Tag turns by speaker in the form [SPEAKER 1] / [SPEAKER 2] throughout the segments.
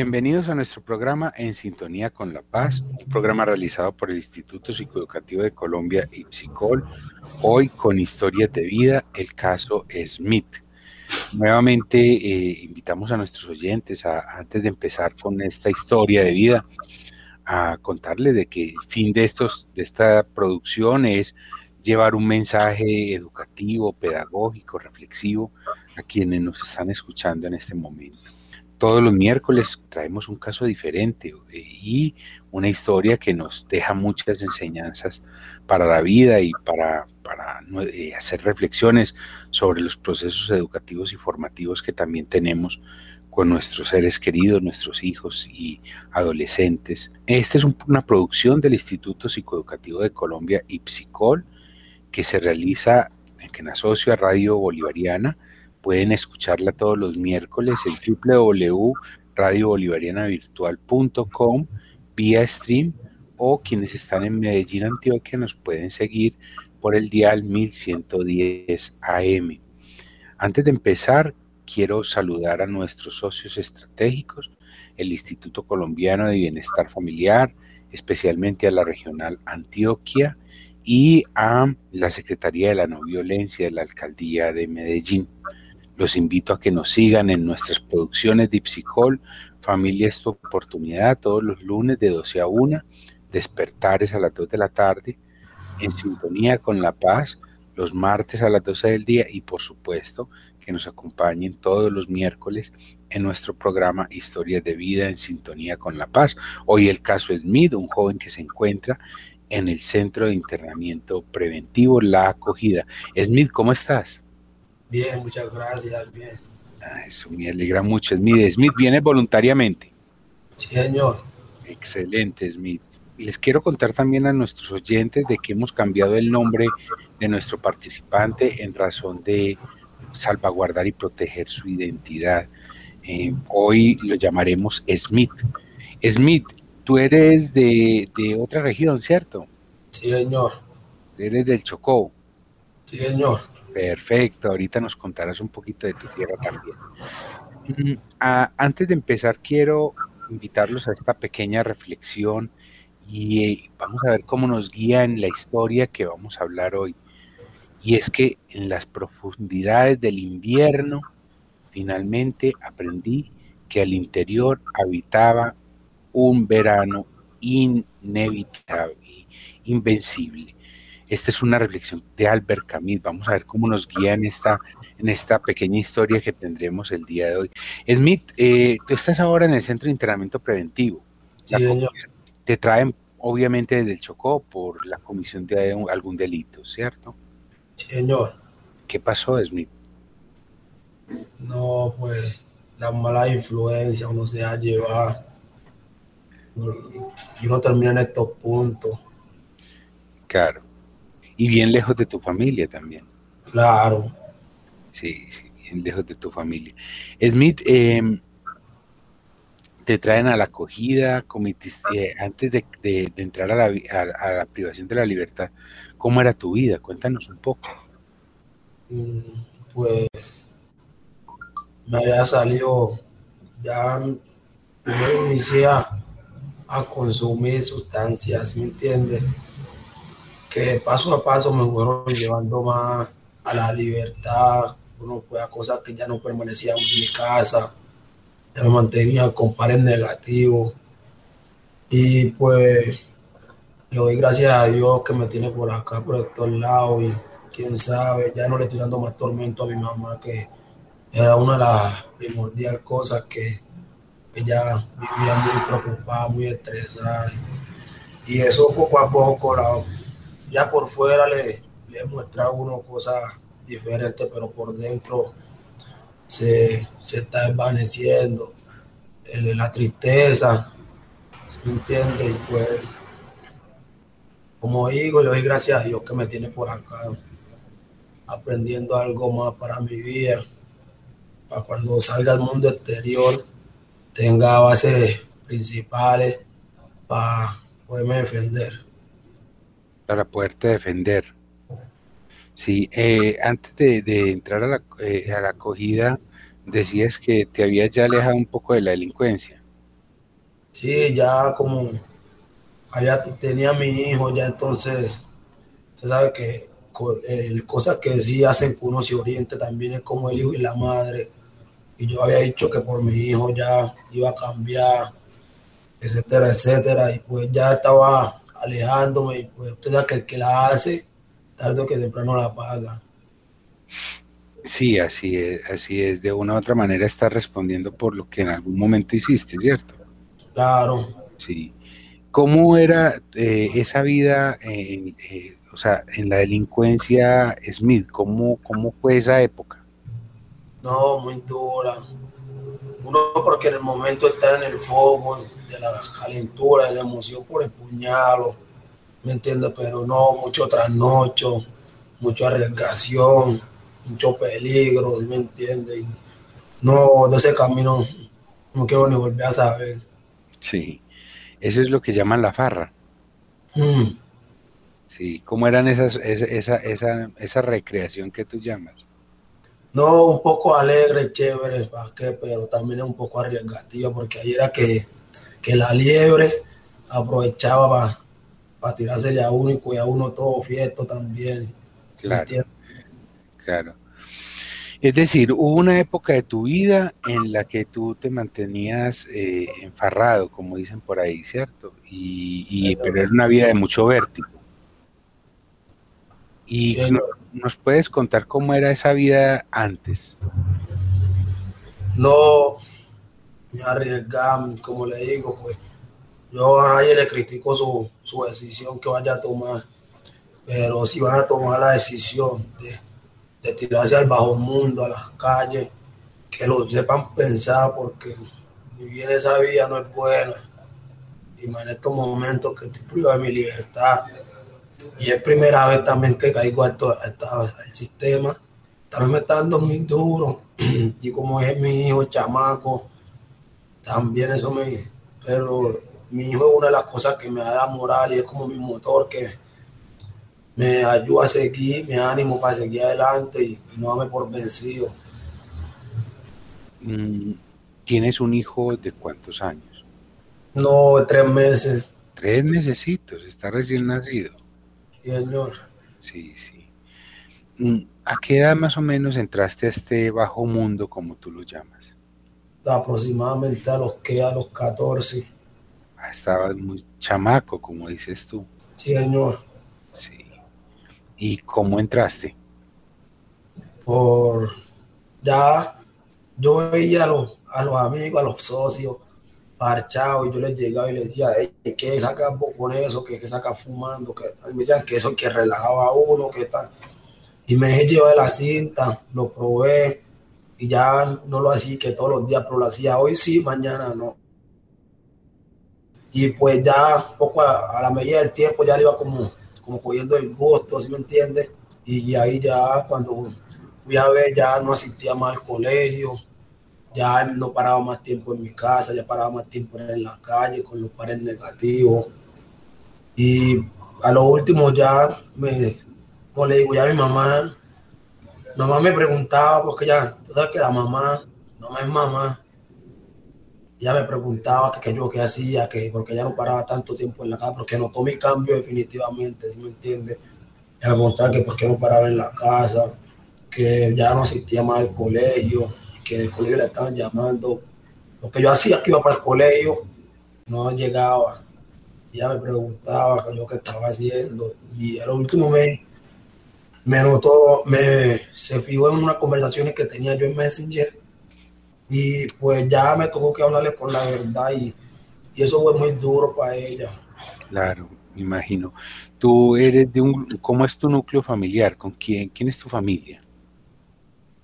[SPEAKER 1] Bienvenidos a nuestro programa En Sintonía con la Paz, un programa realizado por el Instituto Psicoeducativo de Colombia, IPSICOL, hoy con historias de vida, el caso Smith. Nuevamente eh, invitamos a nuestros oyentes, a, antes de empezar con esta historia de vida, a contarles de que el fin de, estos, de esta producción es llevar un mensaje educativo, pedagógico, reflexivo a quienes nos están escuchando en este momento. Todos los miércoles traemos un caso diferente eh, y una historia que nos deja muchas enseñanzas para la vida y para, para eh, hacer reflexiones sobre los procesos educativos y formativos que también tenemos con nuestros seres queridos, nuestros hijos y adolescentes. Esta es una producción del Instituto Psicoeducativo de Colombia, IPSICOL, que se realiza en asocio a Radio Bolivariana. Pueden escucharla todos los miércoles en www.radiobolivarianavirtual.com vía stream o quienes están en Medellín, Antioquia, nos pueden seguir por el dial 1110 AM. Antes de empezar, quiero saludar a nuestros socios estratégicos, el Instituto Colombiano de Bienestar Familiar, especialmente a la Regional Antioquia y a la Secretaría de la No Violencia de la Alcaldía de Medellín. Los invito a que nos sigan en nuestras producciones de Ipsicol, Familia es tu oportunidad, todos los lunes de 12 a 1, despertares a las 2 de la tarde, en sintonía con La Paz, los martes a las 12 del día y por supuesto que nos acompañen todos los miércoles en nuestro programa Historias de Vida en Sintonía con la Paz. Hoy el caso es Smith, un joven que se encuentra en el Centro de Internamiento Preventivo La Acogida. Smith, ¿cómo estás?
[SPEAKER 2] Bien, muchas gracias, bien.
[SPEAKER 1] Ah, eso me alegra mucho, Smith. Smith viene voluntariamente.
[SPEAKER 2] Sí, señor.
[SPEAKER 1] Excelente, Smith. Les quiero contar también a nuestros oyentes de que hemos cambiado el nombre de nuestro participante en razón de salvaguardar y proteger su identidad. Eh, hoy lo llamaremos Smith. Smith, tú eres de, otra región, ¿cierto?
[SPEAKER 2] Sí, señor.
[SPEAKER 1] Eres del Chocó.
[SPEAKER 2] Sí, señor.
[SPEAKER 1] Perfecto, ahorita nos contarás un poquito de tu tierra también. Mm, antes de empezar, quiero invitarlos a esta pequeña reflexión y eh, vamos a ver cómo nos guía en la historia que vamos a hablar hoy. Y es que en las profundidades del invierno, finalmente aprendí que al interior habitaba un verano inevitable, invencible. Esta es una reflexión de Albert Camus. Vamos a ver cómo nos guía en esta, en esta pequeña historia que tendremos el día de hoy. Smith, eh, tú estás ahora en el Centro de Entrenamiento Preventivo. Te traen, obviamente, desde el Chocó por la comisión de algún delito, ¿cierto?
[SPEAKER 2] Señor.
[SPEAKER 1] ¿Qué pasó, Smith?
[SPEAKER 2] No, pues la mala influencia uno se ha llevado y uno termina en estos puntos.
[SPEAKER 1] Claro. Y bien lejos de tu familia también.
[SPEAKER 2] Claro.
[SPEAKER 1] Sí, sí, bien lejos de tu familia. Smith, em, te traen a la acogida, eh, antes de, entrar a la, a la, privación de la libertad, ¿cómo era tu vida? Cuéntanos un poco.
[SPEAKER 2] Mm, pues me había salido, ya primero inicié a consumir sustancias, ¿me entiendes? Que paso a paso me fueron llevando más a la libertad, uno pues a cosas que ya no permanecían en mi casa, ya me mantenía con pares negativos. Y pues le doy gracias a Dios que me tiene por acá, por estos lados, y quién sabe, ya no le estoy dando más tormento a mi mamá, que era una de las primordiales cosas que ella vivía muy preocupada, muy estresada. Y eso poco a poco, ya por fuera le, le muestra uno cosas diferentes, pero por dentro se, está desvaneciendo. la tristeza, ¿me entiende? Y pues, como digo, le doy gracias a Dios que me tiene por acá, aprendiendo algo más para mi vida, para cuando salga al mundo exterior tenga bases principales para poderme defender.
[SPEAKER 1] Para poderte defender. Sí, eh, antes de, entrar a la, eh, a la, acogida, decías que te habías ya alejado un poco de la delincuencia.
[SPEAKER 2] Sí, ya como allá tenía mi hijo, ya entonces, usted sabe que el, cosas que sí hacen que uno se oriente también es como el hijo y la madre. Y yo había dicho que por mi hijo ya iba a cambiar, etcétera, etcétera. Y pues ya estaba alejándome. Y pues usted sabe que el que la hace, tarde o que temprano la paga.
[SPEAKER 1] Sí, así es, así es. De una u otra manera está respondiendo por lo que en algún momento hiciste, ¿cierto?
[SPEAKER 2] Claro.
[SPEAKER 1] Sí. ¿Cómo era eh, esa vida, eh, o sea, en la delincuencia Smith? ¿Cómo, ¿Cómo fue esa época?
[SPEAKER 2] No, muy dura. Uno porque en el momento está en el fuego de la calentura, de la emoción por el puñalo, ¿me entiendes? Pero no, mucho trasnocho, mucha arriesgación mucho peligro, ¿me entiendes? No, de ese camino no quiero ni volver a saber.
[SPEAKER 1] Sí, eso es lo que llaman la farra.
[SPEAKER 2] Mm.
[SPEAKER 1] Sí, ¿cómo eran esas, esa, esa, esa, recreación que tú llamas?
[SPEAKER 2] No, un poco alegre, chévere, ¿para qué? Pero también es un poco arriesgativo, porque ahí era que, que la liebre aprovechaba para, para tirársele a uno y a uno todo fiesto también.
[SPEAKER 1] Claro. Claro. Es decir, hubo una época de tu vida en la que tú te mantenías eh, enfarrado, como dicen por ahí, ¿cierto? Y, pero era una vida de mucho vértigo. ¿Y nos puedes contar cómo era esa vida antes?
[SPEAKER 2] No, me arriesgaba, como le digo, pues yo a nadie le critico su, su decisión que vaya a tomar, pero si van a tomar la decisión de de tirarse al bajo mundo, a las calles, que lo sepan pensar porque vivir esa vida no es buena. Y más en estos momentos que estoy privado de mi libertad. Y es primera vez también que caigo al sistema. También me está dando muy duro. Y como es mi hijo chamaco, también eso me... Pero mi hijo es una de las cosas que me da moral y es como mi motor que me ayuda a seguir, me ánimo para seguir adelante y, no dame por vencido.
[SPEAKER 1] Mm, ¿Tienes un hijo de cuántos años?
[SPEAKER 2] No, tres meses.
[SPEAKER 1] Tres mesecitos, está recién nacido.
[SPEAKER 2] Sí, señor.
[SPEAKER 1] Sí, sí. Mm, ¿A qué edad más o menos entraste a este bajo mundo, como tú lo llamas?
[SPEAKER 2] Aproximadamente a los que a los 14.
[SPEAKER 1] Ah, estabas muy chamaco, como dices tú.
[SPEAKER 2] Sí, señor.
[SPEAKER 1] ¿Y cómo entraste?
[SPEAKER 2] Por ya, yo veía a los, a los amigos, a los socios, parchados, y yo les llegaba y les decía, hey, ¿qué saca con eso? ¿Qué, saca fumando? Que, me decían que eso que relajaba uno, que tal. Y me dejé llevar la cinta, lo probé, y ya no lo hacía que todos los días, pero lo hacía hoy sí, mañana no. Y pues ya poco a, a la medida del tiempo ya le iba como como cogiendo el gusto, ¿sí me entiendes? Y ahí ya cuando fui a ver ya no asistía más al colegio, ya no paraba más tiempo en mi casa, ya paraba más tiempo en la calle con los padres negativos. Y a lo último ya me, como le digo, ya mi mamá, mamá me preguntaba, porque ya, tú sabes que la mamá, mamá es mamá, ella me preguntaba que, yo qué hacía, que porque ya no paraba tanto tiempo en la casa, porque notó mi cambio definitivamente, ¿sí me entiende? Ella me preguntaba que por qué no paraba en la casa, que ya no asistía más al colegio, que del colegio le estaban llamando. Lo que yo hacía que iba para el colegio, no llegaba. Ella me preguntaba que yo qué estaba haciendo. Y al último mes me notó, me, se fijó en unas conversaciones que tenía yo en Messenger y pues ya me tuvo que hablarle por la verdad y, eso fue muy duro para ella.
[SPEAKER 1] Claro, me imagino. Tú eres de un, ¿cómo es tu núcleo familiar? ¿Con quién? ¿Quién es tu familia?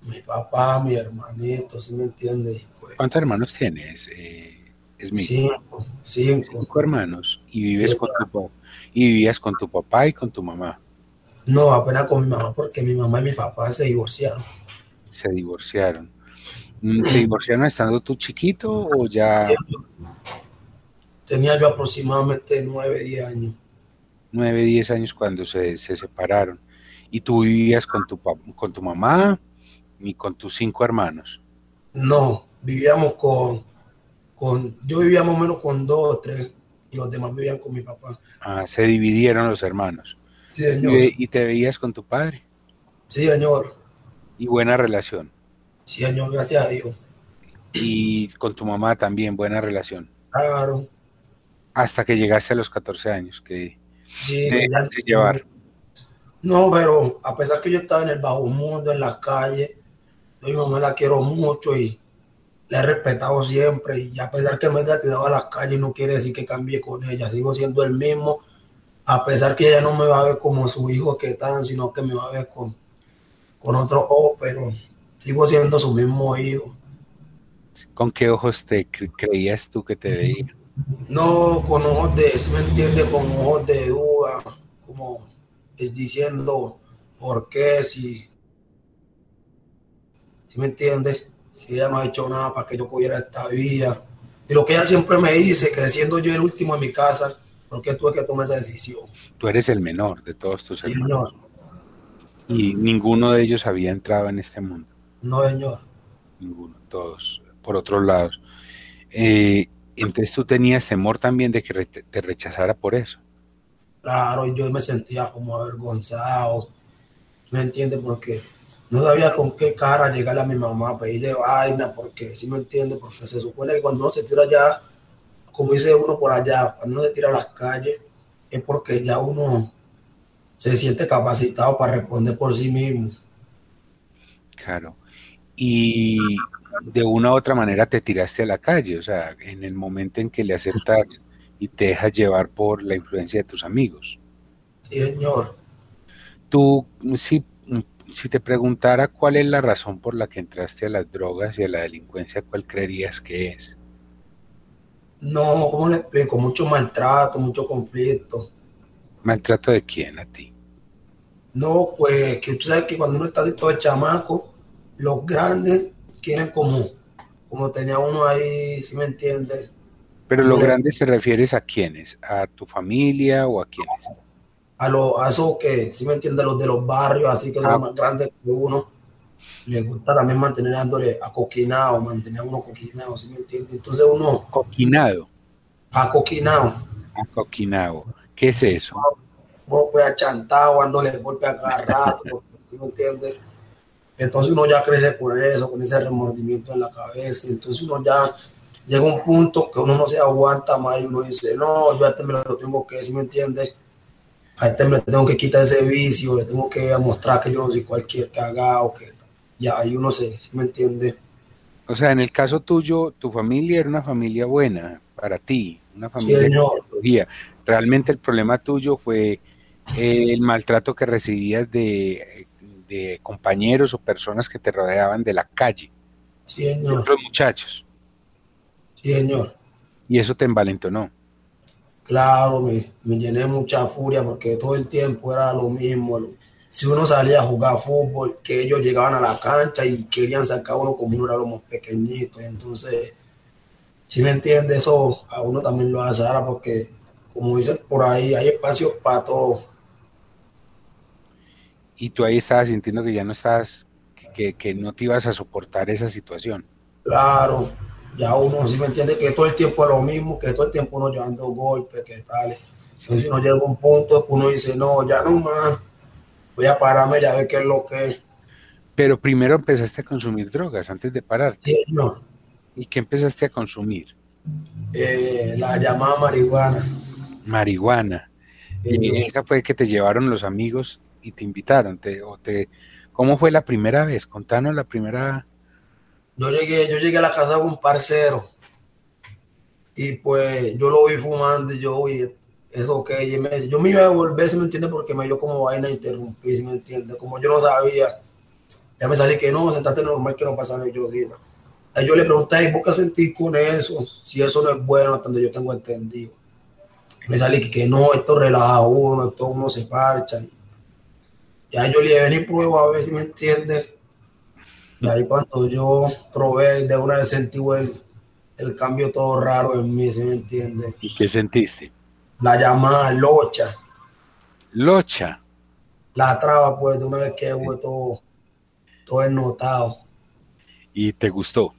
[SPEAKER 2] Mi papá, mi hermanito, ¿sí me entiendes?
[SPEAKER 1] Pues, ¿Cuántos hermanos tienes? Eh,
[SPEAKER 2] es cinco, cinco.
[SPEAKER 1] Cinco hermanos. ¿Y vives con tu y vivías con tu papá y con tu mamá?
[SPEAKER 2] No, apenas con mi mamá, porque mi mamá y mi papá se divorciaron.
[SPEAKER 1] Se divorciaron. Mm, ¿Se divorciaron estando tú chiquito o ya?
[SPEAKER 2] Tenía yo aproximadamente nueve, diez años.
[SPEAKER 1] Nueve, diez años cuando se, separaron. ¿Y tú vivías con tu, con tu mamá y con tus cinco hermanos?
[SPEAKER 2] No, vivíamos con con, yo vivía más o menos con dos o tres y los demás vivían con mi papá.
[SPEAKER 1] Ah, se dividieron los hermanos.
[SPEAKER 2] Sí, señor.
[SPEAKER 1] ¿Y, y te veías con tu padre?
[SPEAKER 2] Sí, señor.
[SPEAKER 1] ¿Y buena relación?
[SPEAKER 2] Sí, señor, gracias a Dios.
[SPEAKER 1] ¿Y con tu mamá también buena relación?
[SPEAKER 2] Claro.
[SPEAKER 1] Hasta que llegaste a los 14 años, que
[SPEAKER 2] Sí,
[SPEAKER 1] te
[SPEAKER 2] ya-
[SPEAKER 1] llevar.
[SPEAKER 2] No, pero a pesar que yo estaba en el bajo mundo, en las calles, mi mamá la quiero mucho y la he respetado siempre. Y a pesar que me haya tirado a las calles, no quiere decir que cambie con ella. Sigo siendo el mismo, a pesar que ella no me va a ver como su hijo que tan, sino que me va a ver con, con otro ojo, pero sigo siendo su mismo hijo.
[SPEAKER 1] ¿Con qué ojos te cre- creías tú que te veía?
[SPEAKER 2] No con ojos de, si me entiende, con ojos de duda, como diciendo por qué, si, si me entiende, si ella no ha hecho nada para que yo cogiera esta vía. Y lo que ella siempre me dice, que siendo yo el último en mi casa, ¿por qué tuve que tomar esa decisión?
[SPEAKER 1] Tú eres el menor de todos tus
[SPEAKER 2] Sí,
[SPEAKER 1] hermanos
[SPEAKER 2] señor,
[SPEAKER 1] y ninguno de ellos había entrado en este mundo.
[SPEAKER 2] no, señor.
[SPEAKER 1] Ninguno, todos por otros lados. Eh, entonces tú tenías temor también de que te rechazara por eso.
[SPEAKER 2] Claro, yo me sentía como avergonzado, ¿me entiende? Porque no sabía con qué cara llegarle a mi mamá a pedirle vaina, porque, ¿sí me entiende? Porque se supone que cuando uno se tira allá, como dice uno por allá, cuando uno se tira a las calles, es porque ya uno se siente capacitado para responder por sí mismo.
[SPEAKER 1] Claro. Y de una u otra manera te tiraste a la calle, o sea, en el momento en que le aceptas y te dejas llevar por la influencia de tus amigos.
[SPEAKER 2] Sí, señor.
[SPEAKER 1] Tú, si, si te preguntara cuál es la razón por la que entraste a las drogas y a la delincuencia, ¿cuál creerías que es?
[SPEAKER 2] No, ¿cómo le explico? Mucho maltrato, mucho conflicto.
[SPEAKER 1] ¿Maltrato de quién a ti?
[SPEAKER 2] No, pues que tú sabes que cuando uno está así todo chamaco, los grandes quieren como, como tenía uno ahí, si me entiendes,
[SPEAKER 1] Pero los grandes te refieres a quiénes, a tu familia o a quiénes.
[SPEAKER 2] A, los a esos que, si me entiendes, los de los barrios, así que son
[SPEAKER 1] Ah.
[SPEAKER 2] más grandes que uno, les gusta también mantener dándole acoquinado, mantener a uno coquinado, si me entiendes. Entonces uno,
[SPEAKER 1] Coquinado,
[SPEAKER 2] acoquinado,
[SPEAKER 1] acoquinado. ¿Qué es eso?
[SPEAKER 2] uno pues achantado, dándole golpe a cada rato, ¿sí me entiendes? Entonces uno ya crece por eso, con ese remordimiento en la cabeza. Entonces uno ya llega a un punto que uno no se aguanta más y uno dice, no, yo a este me lo tengo que, ¿sí me entiendes? A este me tengo que quitar ese vicio, le tengo que mostrar que yo no soy cualquier cagado, que y ahí uno se, ¿sí me entiende?
[SPEAKER 1] O sea, en el caso tuyo, tu familia era una familia buena para ti, una
[SPEAKER 2] Sí,
[SPEAKER 1] familia te acogía. Realmente el problema tuyo fue eh, el maltrato que recibías de, de compañeros o personas que te rodeaban de la calle,
[SPEAKER 2] Sí,
[SPEAKER 1] de
[SPEAKER 2] señor.
[SPEAKER 1] otros muchachos,
[SPEAKER 2] Sí, señor.
[SPEAKER 1] y eso te envalentonó.
[SPEAKER 2] Claro, me, me llené de mucha furia porque todo el tiempo era lo mismo. Si uno salía a jugar fútbol, que ellos llegaban a la cancha y querían sacar a uno como uno era lo más pequeñito. Entonces, si me entiende, eso a uno también lo hace ahora porque, como dicen por ahí, hay espacio para todo.
[SPEAKER 1] Y tú ahí estabas sintiendo que ya no estabas, que, que- que no te ibas a soportar esa situación.
[SPEAKER 2] Claro, ya uno, si me entiende, que todo el tiempo es lo mismo, que todo el tiempo uno llevando golpes, que tal. Entonces uno llega a un punto que uno dice, no, ya no más, voy a pararme ya ver qué es lo que es.
[SPEAKER 1] Pero primero empezaste a consumir drogas antes de pararte.
[SPEAKER 2] Sí, no.
[SPEAKER 1] ¿Y qué empezaste a consumir?
[SPEAKER 2] eh, la llamada marihuana.
[SPEAKER 1] Marihuana. Y esa fue que te llevaron los amigos y te invitaron. Te, o te, ¿Cómo fue la primera vez? Contanos la primera.
[SPEAKER 2] Yo, llegué, yo llegué a la casa con un parcero y pues yo lo vi fumando y yo, oye, eso ok. Y me- yo me iba a devolver, si me entiende, porque me dio como vaina a interrumpir, si me entiende. Como yo no sabía, ya me salí que no, sentate normal, que no pasa nada. Yo. Ahí yo le pregunté, "¿Y ¿por qué sentí con eso? Si eso no es bueno, hasta donde yo tengo entendido. Y me salí que, no, esto relaja uno, esto uno se parcha. Y ya yo le dije, ven y pruebo a ver si me entiende. Y ahí cuando yo probé, de una vez sentí el, el cambio todo raro en mí, si me entiende.
[SPEAKER 1] ¿Y qué sentiste?
[SPEAKER 2] La llamada locha,
[SPEAKER 1] Locha.
[SPEAKER 2] la traba, pues, de una vez que fue todo, todo ennotado.
[SPEAKER 1] Y te gustó.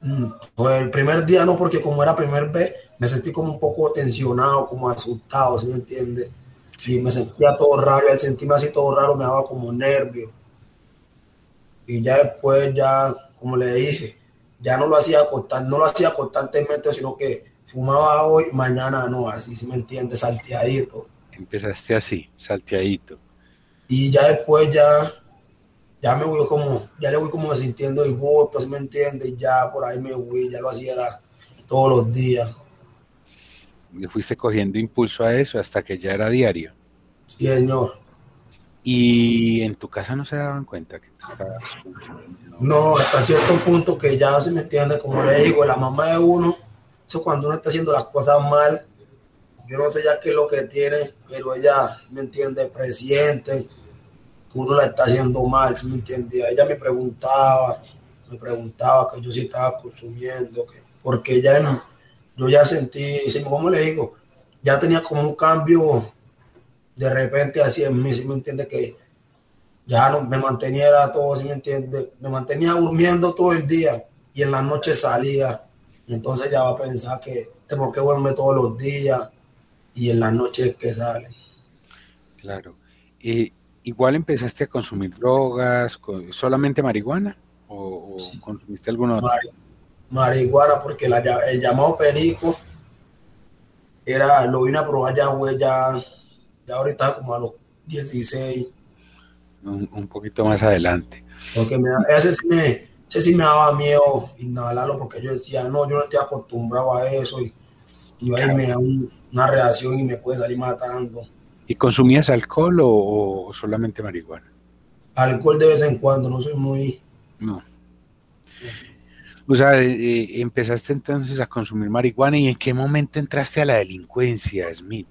[SPEAKER 2] Mm, pues el primer día no, porque como era primer vez, me sentí como un poco tensionado, como asustado, ¿sí me entiende? Sí, me sentía todo raro, y al sentirme así todo raro me daba como nervio. Y ya después, ya, como le dije, ya no lo hacía no lo hacía constantemente, sino que fumaba hoy, mañana no, así, ¿sí me entiende? Salteadito.
[SPEAKER 1] Empezaste así, salteadito.
[SPEAKER 2] Y ya después ya ya me voy como, ya le voy como sintiendo el voto, ¿me entiendes? Ya por ahí me voy, ya lo hacía todos los días.
[SPEAKER 1] Le fuiste cogiendo impulso a eso hasta que ya era diario.
[SPEAKER 2] Sí, señor.
[SPEAKER 1] Y en tu casa no se daban cuenta que tú estabas.
[SPEAKER 2] No, hasta cierto punto que ya se me entiende, como le digo, la mamá de uno, eso cuando uno está haciendo las cosas mal, yo no sé ya qué es lo que tiene, pero ella, me entiende, presiente que uno la está haciendo mal, ¿sí me entiende? Ella me preguntaba, me preguntaba que yo sí estaba consumiendo, que, porque ya yo ya sentí, ¿cómo le digo? Ya tenía como un cambio de repente así en mí, ¿sí me entiende? Que ya no me mantenía todo, ¿sí me entiende? Me mantenía durmiendo todo el día y en la noche salía. Y entonces ya va a pensar que, ¿por qué duerme todos los días? Y en la noche que sale.
[SPEAKER 1] Claro. Y igual empezaste a consumir drogas, solamente marihuana o, consumiste alguna otra?
[SPEAKER 2] marihuana, porque el llamado perico era, lo vine a probar ya, güey, ya, ya ahorita como a los 16.
[SPEAKER 1] Un, poquito más adelante.
[SPEAKER 2] Porque me, ese, sí me, ese sí me daba miedo inhalarlo, porque yo decía, no, yo no estoy acostumbrado a eso y, y a irme a una reacción y me puede salir matando.
[SPEAKER 1] ¿Y consumías alcohol o, solamente marihuana?
[SPEAKER 2] Alcohol de vez en cuando, no soy muy...
[SPEAKER 1] No. O sea, eh, eh, empezaste entonces a consumir marihuana y en qué momento entraste a la delincuencia, Smith?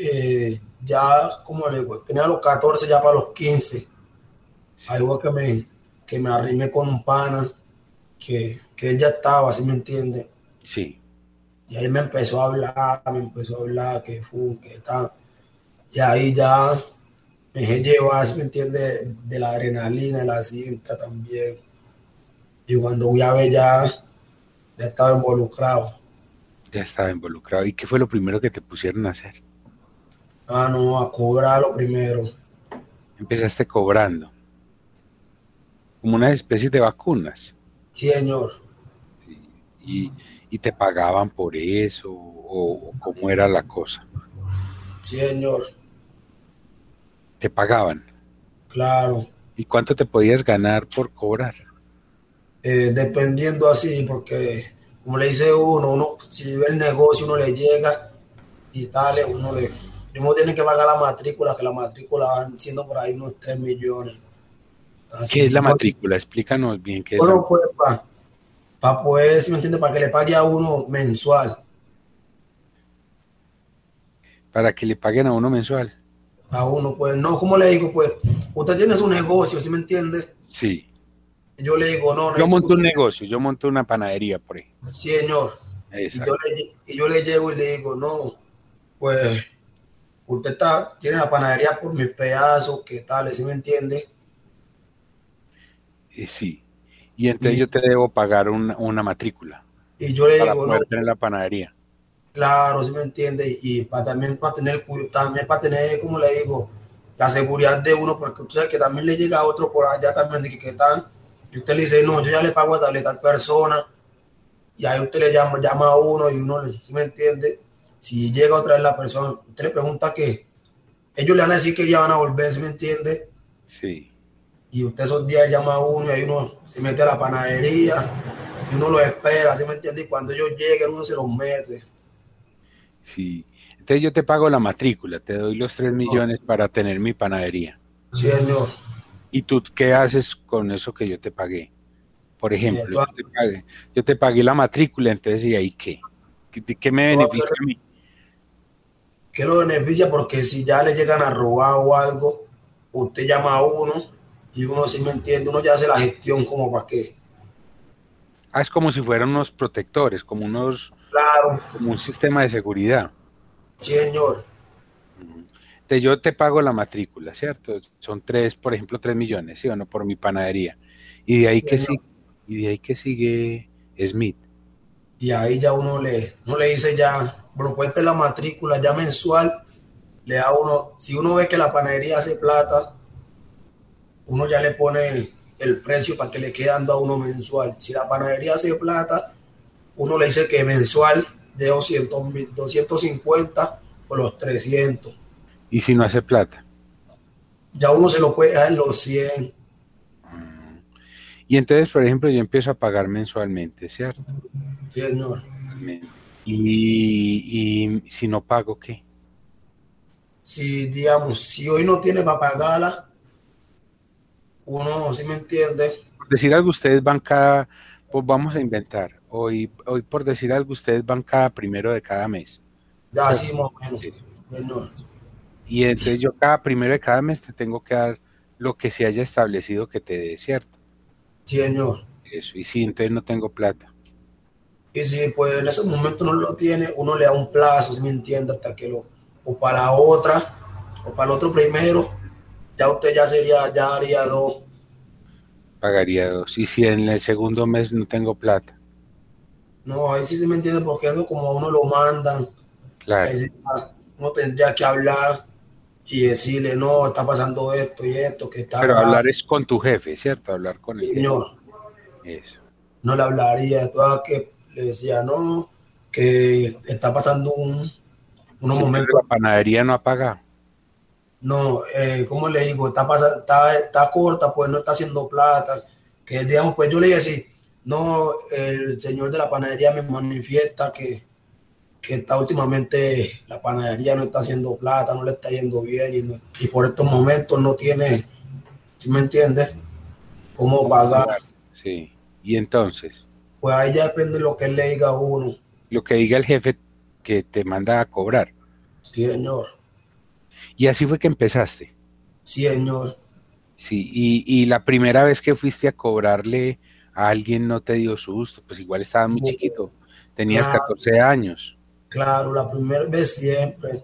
[SPEAKER 2] Eh, ya, como le digo, tenía los 14, ya para los 15. Algo que me, que me arrimé con un pana, que, que él ya estaba, ¿sí me entiende?
[SPEAKER 1] Sí.
[SPEAKER 2] Y ahí me empezó a hablar, me empezó a hablar que fue, que tal. Y ahí ya me dejé llevar, ¿me entiende De la adrenalina, de la cinta también. Y cuando voy a ver ya, ya estaba involucrado.
[SPEAKER 1] Ya estaba involucrado. ¿Y qué fue lo primero que te pusieron a hacer?
[SPEAKER 2] Ah, no, a cobrar lo primero.
[SPEAKER 1] Empezaste cobrando. Como una especie de vacunas.
[SPEAKER 2] Sí, señor.
[SPEAKER 1] Y, y te pagaban por eso o, cómo era la cosa?
[SPEAKER 2] Sí, señor.
[SPEAKER 1] ¿Te pagaban?
[SPEAKER 2] Claro.
[SPEAKER 1] ¿Y cuánto te podías ganar por cobrar?
[SPEAKER 2] Eh, dependiendo así, porque como le dice uno, uno si ve el negocio, uno le llega y tal, uno le... Primero tiene que pagar la matrícula, que la matrícula van siendo por ahí unos 3 millones.
[SPEAKER 1] ¿Qué es la matrícula? Explícanos bien qué es.
[SPEAKER 2] Bueno, pues, para poder, si me entiende, para que le pague a uno mensual.
[SPEAKER 1] Para que le paguen a uno mensual.
[SPEAKER 2] A uno, pues no, como le digo, pues usted tiene su negocio, ¿sí me entiende?
[SPEAKER 1] Sí.
[SPEAKER 2] Yo le digo, no, no.
[SPEAKER 1] Yo monto un negocio, yo monto una panadería por ahí.
[SPEAKER 2] Sí, señor. Y yo, le, y yo, le, llego y le digo, no, pues usted está, tiene la panadería por mis pedazos, ¿qué tal? ¿Sí me entiende?
[SPEAKER 1] Eh, sí y entonces yo te debo pagar una, matrícula.
[SPEAKER 2] Y yo le
[SPEAKER 1] para
[SPEAKER 2] digo,
[SPEAKER 1] poder tener la panadería.
[SPEAKER 2] Claro, si me entiende, y para también para tener, también para tener, como le digo, la seguridad de uno, porque usted sabe que también le llega a otro por allá también de que, están, y usted le dice, no, yo ya le pago a tal, tal persona, y ahí usted le llama, llama a uno y uno, si me entiende, si llega otra vez la persona, usted le pregunta qué, ellos le van a decir que ya van a volver, si me entiende.
[SPEAKER 1] Sí
[SPEAKER 2] y usted esos días llama a uno y ahí uno se mete a la panadería y uno lo espera, ¿sí me entiende? Y cuando ellos lleguen uno se los mete.
[SPEAKER 1] Sí, entonces yo te pago la matrícula, te doy los 3 millones para tener mi panadería.
[SPEAKER 2] Sí, señor.
[SPEAKER 1] ¿Y tú qué haces con eso que yo te pagué? Por ejemplo, yo, te pagué, la matrícula, entonces ¿y ahí qué? ¿Qué, me beneficia a mí?
[SPEAKER 2] ¿Qué lo beneficia? Porque si ya le llegan a robar o algo, usted llama a uno y uno, si me entiende, uno ya hace la gestión como para qué.
[SPEAKER 1] Ah, es como si fueran unos protectores, como unos...
[SPEAKER 2] Claro.
[SPEAKER 1] Como un sistema de seguridad.
[SPEAKER 2] Sí, señor.
[SPEAKER 1] Entonces yo te pago la matrícula, ¿cierto? Son tres, por ejemplo, tres millones, ¿sí o no? Por mi panadería. Y de ahí que sí, Y de ahí que sigue Smith.
[SPEAKER 2] Y ahí ya uno le, no le dice ya, bueno, cuente la matrícula ya mensual, le da uno, si uno ve que la panadería hace plata, uno ya le pone el precio para que le quede dando a uno mensual. Si la panadería hace plata, uno le dice que mensual de 200, 250 por los 300.
[SPEAKER 1] ¿Y si no hace plata?
[SPEAKER 2] Ya uno se lo puede dar en los 100.
[SPEAKER 1] Y entonces, por ejemplo, yo empiezo a pagar mensualmente, ¿cierto?
[SPEAKER 2] Sí, señor.
[SPEAKER 1] Y, y si no pago, ¿qué?
[SPEAKER 2] Si, digamos, si hoy no tiene para pagarla, uno, si me entiende.
[SPEAKER 1] Por decir algo, ustedes van cada, pues vamos a inventar, hoy, hoy por decir algo, ustedes van cada primero de cada mes.
[SPEAKER 2] Ya, sí, más o menos.
[SPEAKER 1] Y entonces yo cada primero de cada mes te tengo que dar lo que se haya establecido que te dé, ¿cierto?
[SPEAKER 2] Sí, señor.
[SPEAKER 1] Eso, y si entonces no tengo plata.
[SPEAKER 2] Y si pues en ese momento no lo tiene, uno le da un plazo, si me entiende, hasta que lo, o para otra, o para el otro primero, ya usted ya sería, ya haría dos.
[SPEAKER 1] Pagaría dos. Y si en el segundo mes no tengo plata.
[SPEAKER 2] No, ahí sí se me entiende porque eso como uno lo mandan.
[SPEAKER 1] Claro.
[SPEAKER 2] uno tendría que hablar y decirle, no, está pasando esto y esto, que está...
[SPEAKER 1] Pero hablar es con tu jefe, ¿cierto? Hablar con el
[SPEAKER 2] Señor.
[SPEAKER 1] Eso.
[SPEAKER 2] No le hablaría, todo que le decía, no, que está pasando un, unos momentos...
[SPEAKER 1] La panadería no ha pagado.
[SPEAKER 2] No, eh, ¿cómo le digo? Está, está, está corta, pues no está haciendo plata. Que digamos, pues yo le dije así, no, el señor de la panadería me manifiesta que, que está últimamente la panadería no está haciendo plata, no le está yendo bien y, por estos momentos no tiene, ¿sí me entiendes? ¿Cómo pagar?
[SPEAKER 1] Sí, y entonces.
[SPEAKER 2] Pues ahí ya depende de lo que él le diga a uno.
[SPEAKER 1] Lo que diga el jefe que te manda a cobrar.
[SPEAKER 2] Sí, señor.
[SPEAKER 1] Y así fue que empezaste.
[SPEAKER 2] Sí, señor.
[SPEAKER 1] Sí, y, la primera vez que fuiste a cobrarle a alguien no te dio susto, pues igual estabas muy chiquito, tenías 14 años.
[SPEAKER 2] Claro, la primera vez siempre.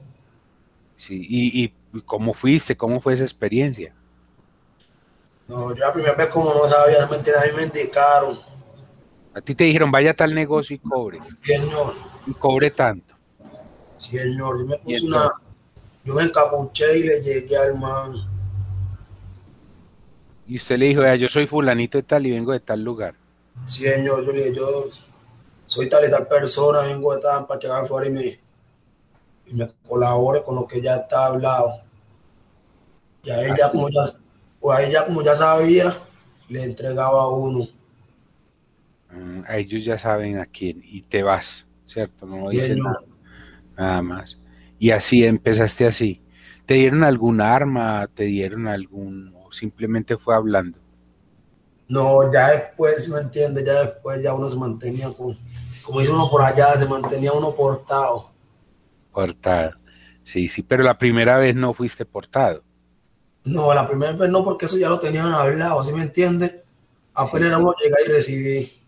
[SPEAKER 1] Sí, y, y cómo fuiste, cómo fue esa experiencia.
[SPEAKER 2] No, yo la primera vez como no sabía, me a mí me indicaron.
[SPEAKER 1] A ti te dijeron, vaya a tal negocio y cobre.
[SPEAKER 2] Señor.
[SPEAKER 1] Y cobre tanto.
[SPEAKER 2] Señor. Yo me puse una, yo me encapuché y le llegué al man.
[SPEAKER 1] Y usted le dijo, yo soy fulanito de tal y vengo de tal lugar.
[SPEAKER 2] Señor, yo le dije, yo soy tal y tal persona, vengo de tal para que haga fuera y me, y me colabore con lo que ya está hablado. Y a ella como ya, pues a ella como ya sabía, le entregaba a uno.
[SPEAKER 1] Mm, a ellos ya saben a quién y te vas, ¿cierto? No dicen nada, nada más. Y así empezaste así. ¿Te dieron algún arma? ¿Te dieron algún... o simplemente fue hablando?
[SPEAKER 2] No, ya después, ¿me entiendes? Ya después ya uno se mantenía con, como dice uno por allá, se mantenía uno portado.
[SPEAKER 1] Portado. Sí, sí, pero la primera vez no fuiste portado.
[SPEAKER 2] No, la primera vez no, porque eso ya lo tenían hablado, ¿sí me entiendes? Apenas sí, uno llega y recibí.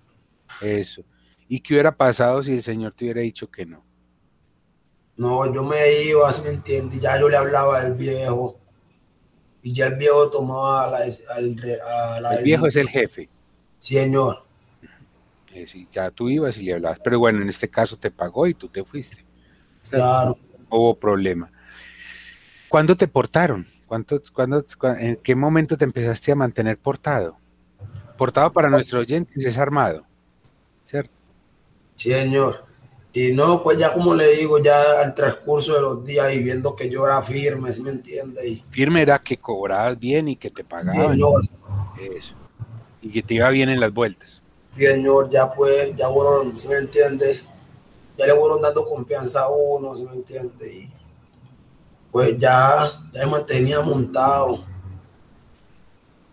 [SPEAKER 1] Eso. ¿Y qué hubiera pasado si el Señor te hubiera dicho que no?
[SPEAKER 2] No, yo me iba, ¿sí me entiendes? Ya yo le hablaba al viejo. Y ya el viejo tomaba la, a la
[SPEAKER 1] El viejo es el jefe.
[SPEAKER 2] Señor.
[SPEAKER 1] Sí, ya tú ibas y le hablabas. Pero bueno, en este caso te pagó y tú te fuiste.
[SPEAKER 2] Claro.
[SPEAKER 1] hubo problema. ¿Cuándo te portaron? ¿Cuánto, cuándo, ¿En qué momento te empezaste a mantener portado? Portado para nuestros oyentes es armado, ¿cierto?
[SPEAKER 2] Sí, señor. Y no, pues ya como le digo, ya al transcurso de los días y viendo que yo era firme, ¿sí me entiende? Y...
[SPEAKER 1] Firme era que cobrabas bien y que te pagaban.
[SPEAKER 2] señor.
[SPEAKER 1] Eso. Y que te iba bien en las vueltas.
[SPEAKER 2] Sí, señor, ya pues, ya fueron, ¿sí me entiende? Ya le fueron dando confianza a uno, ¿sí me entiende? Y pues ya, ya me mantenía montado.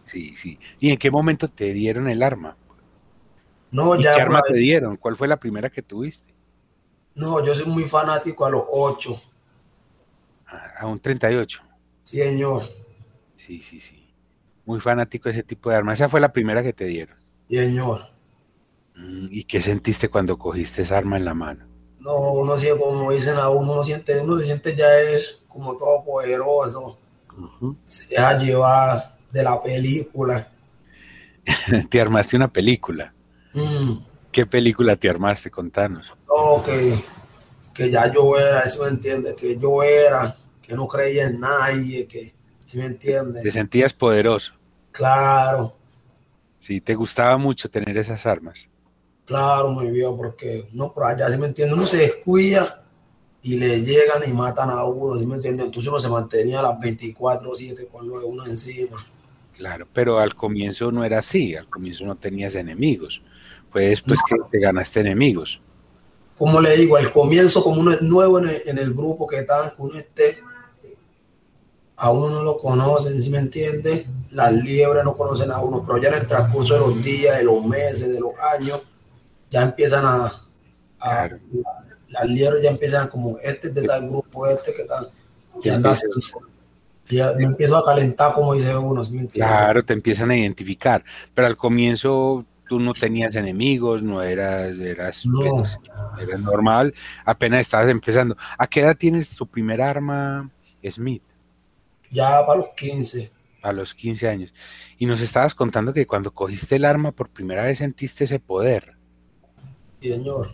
[SPEAKER 1] Sí, sí. ¿Y en qué momento te dieron el arma?
[SPEAKER 2] No,
[SPEAKER 1] ¿Y
[SPEAKER 2] ya.
[SPEAKER 1] ¿Qué arma te dieron? ¿Cuál fue la primera que tuviste?
[SPEAKER 2] No, yo soy muy fanático a los 8.
[SPEAKER 1] A un 38.
[SPEAKER 2] Sí, señor.
[SPEAKER 1] Sí, sí, sí. Muy fanático de ese tipo de arma. Esa fue la primera que te dieron.
[SPEAKER 2] Sí, señor.
[SPEAKER 1] Mm, ¿Y qué sentiste cuando cogiste esa arma en la mano?
[SPEAKER 2] No, uno siente, como dicen a uno, uno siente, uno se siente ya es como todo poderoso. Uh -huh. Se deja llevar de la película.
[SPEAKER 1] te armaste una película.
[SPEAKER 2] Mm.
[SPEAKER 1] ¿Qué película te armaste? Contanos.
[SPEAKER 2] No, que, que ya yo era, eso me entiende, que yo era, que no creía en nadie, que, ¿sí me entiende?
[SPEAKER 1] Te sentías poderoso.
[SPEAKER 2] Claro,
[SPEAKER 1] Sí, te gustaba mucho tener esas armas.
[SPEAKER 2] claro, muy bien, porque no por allá, ¿sí me entiende? Uno se descuida y le llegan y matan a uno, ¿sí me entiende? Entonces uno se mantenía a las 24-7 con lo de uno encima.
[SPEAKER 1] Claro, pero al comienzo no era así. Al comienzo no tenías enemigos. Fue después que te ganaste enemigos.
[SPEAKER 2] Como le digo, al comienzo, como uno es nuevo en el, en el grupo que está, que uno esté, a uno no lo conocen, ¿sí me entiende? Las liebres no conocen a uno, pero ya en el transcurso de los días, de los meses, de los años, ya empiezan a, a-
[SPEAKER 1] Claro.
[SPEAKER 2] las liebres ya empiezan como este es de tal grupo, este que tal, y anda así. Ya me empiezo a calentar, como dice uno, ¿sí me entiende?
[SPEAKER 1] Claro, te empiezan a identificar. Pero al comienzo tú no tenías enemigos, no eras, eras,
[SPEAKER 2] No.
[SPEAKER 1] pues, eras normal. Apenas estabas empezando. ¿A qué edad tienes tu primer arma, Smith?
[SPEAKER 2] Ya para los 15,
[SPEAKER 1] A los 15 años. Y nos estabas contando que cuando cogiste el arma por primera vez sentiste ese poder.
[SPEAKER 2] sí, señor.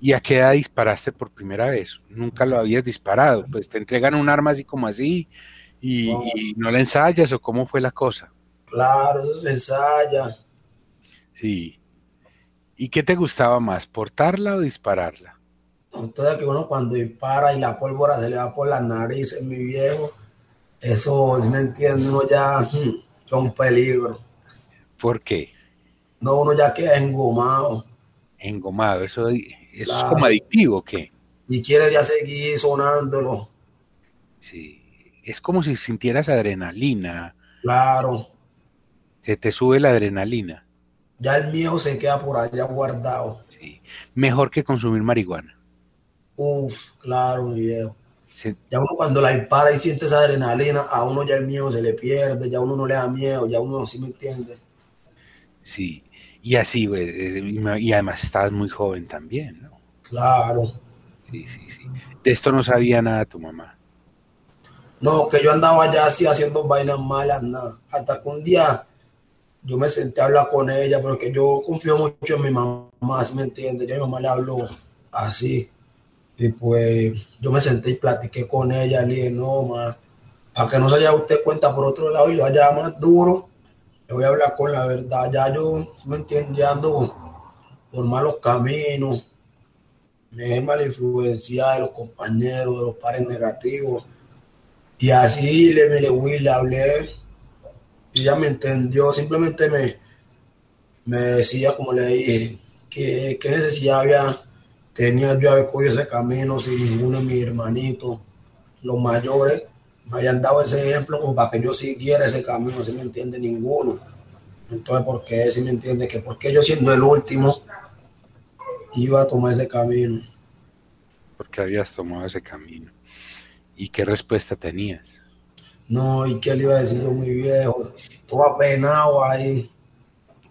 [SPEAKER 1] ¿Y a qué edad disparaste por primera vez? Nunca lo habías disparado. Pues te entregan un arma así como así y
[SPEAKER 2] No.
[SPEAKER 1] y no la ensayas o cómo fue la cosa.
[SPEAKER 2] Claro, eso se ensaya.
[SPEAKER 1] Sí. ¿Y qué te gustaba más, portarla o dispararla?
[SPEAKER 2] Entonces que uno cuando dispara y la pólvora se le va por las narices, mi viejo, eso, ¿sí ¿me entiende? Uno ya hmm, son peligro.
[SPEAKER 1] ¿Por qué?
[SPEAKER 2] No, uno ya queda engomado
[SPEAKER 1] Engomado, eso, eso es como adictivo, ¿o ¿qué?
[SPEAKER 2] y quiere ya seguir sonándolo.
[SPEAKER 1] Sí. Es como si sintieras adrenalina,
[SPEAKER 2] Claro,
[SPEAKER 1] se te sube la adrenalina.
[SPEAKER 2] Ya el miedo se queda por allá guardado.
[SPEAKER 1] Sí. Mejor que consumir marihuana.
[SPEAKER 2] Uf, claro, mi viejo. Ya uno cuando la dispara y siente esa adrenalina, a uno ya el miedo se le pierde, ya uno no le da miedo, ya uno sí me entiende.
[SPEAKER 1] sí. Y así, güey, eh, y además estabas muy joven también, ¿no?
[SPEAKER 2] Claro.
[SPEAKER 1] Sí, sí, sí. De esto no sabía nada tu mamá.
[SPEAKER 2] No, que yo andaba ya así haciendo vainas malas, nada. Hasta que un día yo me senté a hablar con ella, porque yo confío mucho en mi mamá, ¿sí me entiende? Yo a mi mamá le hablo así. Y pues yo me senté y platiqué con ella, le dije, no, ma, para que no se haya usted cuenta por otro lado y lo más duro, le voy a hablar con la verdad. Ya yo, ¿sí me entiende? Ya ando por malos caminos, me dejé mal influenciar de los compañeros, de los pares negativos. Y así le, me le, le hablé ella me entendió, simplemente me, me decía, como le dije, que, que necesidad había, tenía yo haber cogido ese camino si ninguno de mis hermanitos, los mayores, me hayan dado ese ejemplo como para que yo siguiera ese camino, si me entiende ninguno. Entonces, ¿por qué? Si me entiende que porque yo siendo el último iba a tomar ese camino.
[SPEAKER 1] Porque habías tomado ese camino. ¿Y qué respuesta tenías?
[SPEAKER 2] No, ¿y qué le iba a decir yo muy viejo? Todo apenado ahí,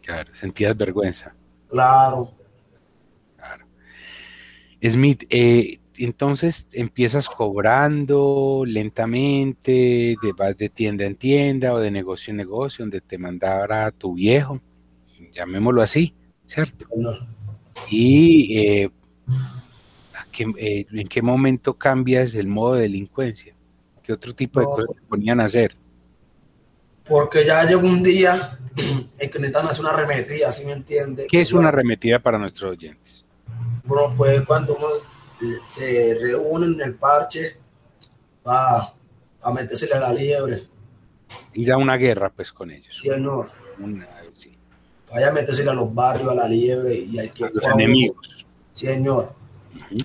[SPEAKER 1] Claro, sentías vergüenza.
[SPEAKER 2] claro.
[SPEAKER 1] Claro. Smith, eh, entonces empiezas cobrando lentamente, de, vas de tienda en tienda o de negocio en negocio, donde te mandara tu viejo, llamémoslo así, ¿cierto?
[SPEAKER 2] No.
[SPEAKER 1] Y eh, ¿a qué- eh, en qué momento cambias el modo de delincuencia? ¿Qué otro tipo de cosas te ponían a hacer?
[SPEAKER 2] Porque ya llegó un día en que necesitan hacer una arremetida, ¿sí me entiende?
[SPEAKER 1] ¿Qué es una arremetida para nuestros oyentes?
[SPEAKER 2] Bueno, pues cuando uno se reúne en el parche va a meterse a la liebre,
[SPEAKER 1] Ir a una guerra, pues, con ellos.
[SPEAKER 2] ¿sí, señor?
[SPEAKER 1] Una- sí,
[SPEAKER 2] Vaya a meterse a los barrios, a la liebre y al que
[SPEAKER 1] a los enemigos.
[SPEAKER 2] sí, señor.
[SPEAKER 1] Ujú.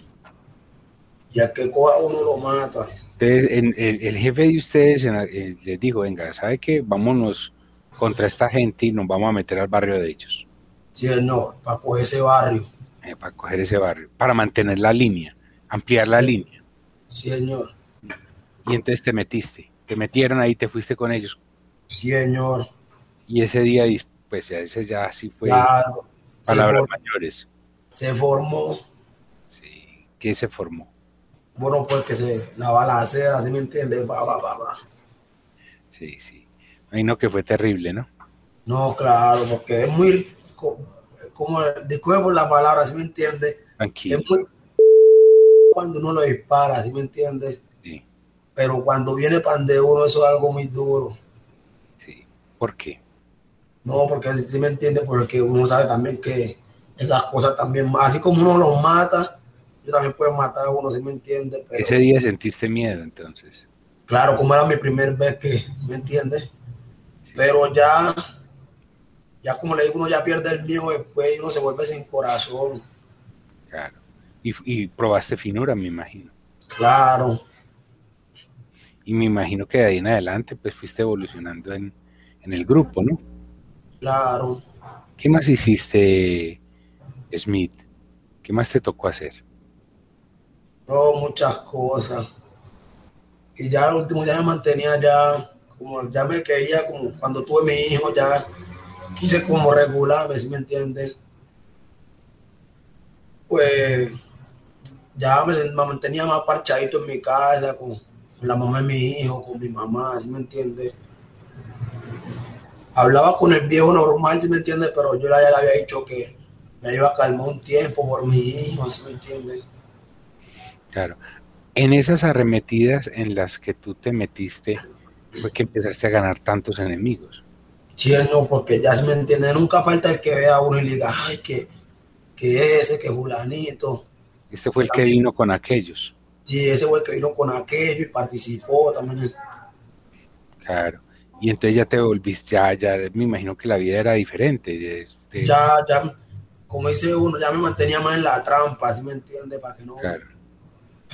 [SPEAKER 2] Y al que coja uno lo mata.
[SPEAKER 1] Entonces, en- el, el jefe de ustedes en eh, les dijo, venga, ¿sabe qué? Vámonos contra esta gente y nos vamos a meter al barrio de ellos,
[SPEAKER 2] Sí, señor, para coger ese barrio.
[SPEAKER 1] eh, para coger ese barrio, para mantener la línea, ampliar la línea.
[SPEAKER 2] Sí, señor.
[SPEAKER 1] Y entonces te metiste, te metieron ahí, te fuiste con ellos.
[SPEAKER 2] Sí, señor.
[SPEAKER 1] Y ese día, pues ese ya sí fue
[SPEAKER 2] Claro. Se,
[SPEAKER 1] palabras
[SPEAKER 2] for-
[SPEAKER 1] mayores.
[SPEAKER 2] se formó,
[SPEAKER 1] Sí, que se formó.
[SPEAKER 2] Bueno, pues que se la balacera, ¿sí me entiende? Va, va, va, va.
[SPEAKER 1] Sí, sí. Imagino que fue terrible, ¿no?
[SPEAKER 2] No, claro, porque es muy, como, disculpe por la palabra, ¿sí me entiende?
[SPEAKER 1] Tranquilo.
[SPEAKER 2] Es muy cuando uno lo dispara, ¿sí me entiendes?
[SPEAKER 1] Sí.
[SPEAKER 2] Pero cuando viene pan de uno, eso es algo muy duro.
[SPEAKER 1] Sí. ¿Por qué?
[SPEAKER 2] No, porque ¿sí me entiende, porque uno sabe también que esas cosas también, así como uno los mata, yo también puedo matar a uno, ¿sí me entiende?
[SPEAKER 1] Ese día sentiste miedo, entonces.
[SPEAKER 2] Claro, como era mi primer vez que, ¿me entiendes? Pero ya ya como le digo, uno ya pierde el miedo después y uno se vuelve sin corazón.
[SPEAKER 1] Claro. Y, probaste finura, me imagino.
[SPEAKER 2] Claro.
[SPEAKER 1] Y me imagino que de ahí en adelante pues fuiste evolucionando en, el grupo, ¿no?
[SPEAKER 2] Claro.
[SPEAKER 1] ¿Qué más hiciste, Smith? ¿Qué más te tocó hacer?
[SPEAKER 2] No, muchas cosas. Y ya al último ya me mantenía ya, como ya me quería, como cuando tuve mi hijo, ya quise como regularme, si me entiendes. Pues ya me, mantenía más parchadito en mi casa, con, la mamá de mi hijo, con mi mamá, si me entiendes. Hablaba con el viejo normal, si me entiendes, pero yo ya le había dicho que me iba a calmar un tiempo por mi hijo, si me entiendes.
[SPEAKER 1] Claro. En esas arremetidas en las que tú te metiste, fue que empezaste a ganar tantos enemigos.
[SPEAKER 2] Sí, no, porque ya se me entiende, nunca falta el que vea a uno y le diga, ay, que, que ese, que Julanito.
[SPEAKER 1] Este fue el que vino con aquellos.
[SPEAKER 2] Sí, ese fue el que vino con aquellos y participó también.
[SPEAKER 1] Claro. Y entonces ya te volviste, ya, ya me imagino que la vida era diferente.
[SPEAKER 2] Este ya, ya, como dice uno, ya me mantenía más en la trampa, ¿sí me entiende? Para que no, claro.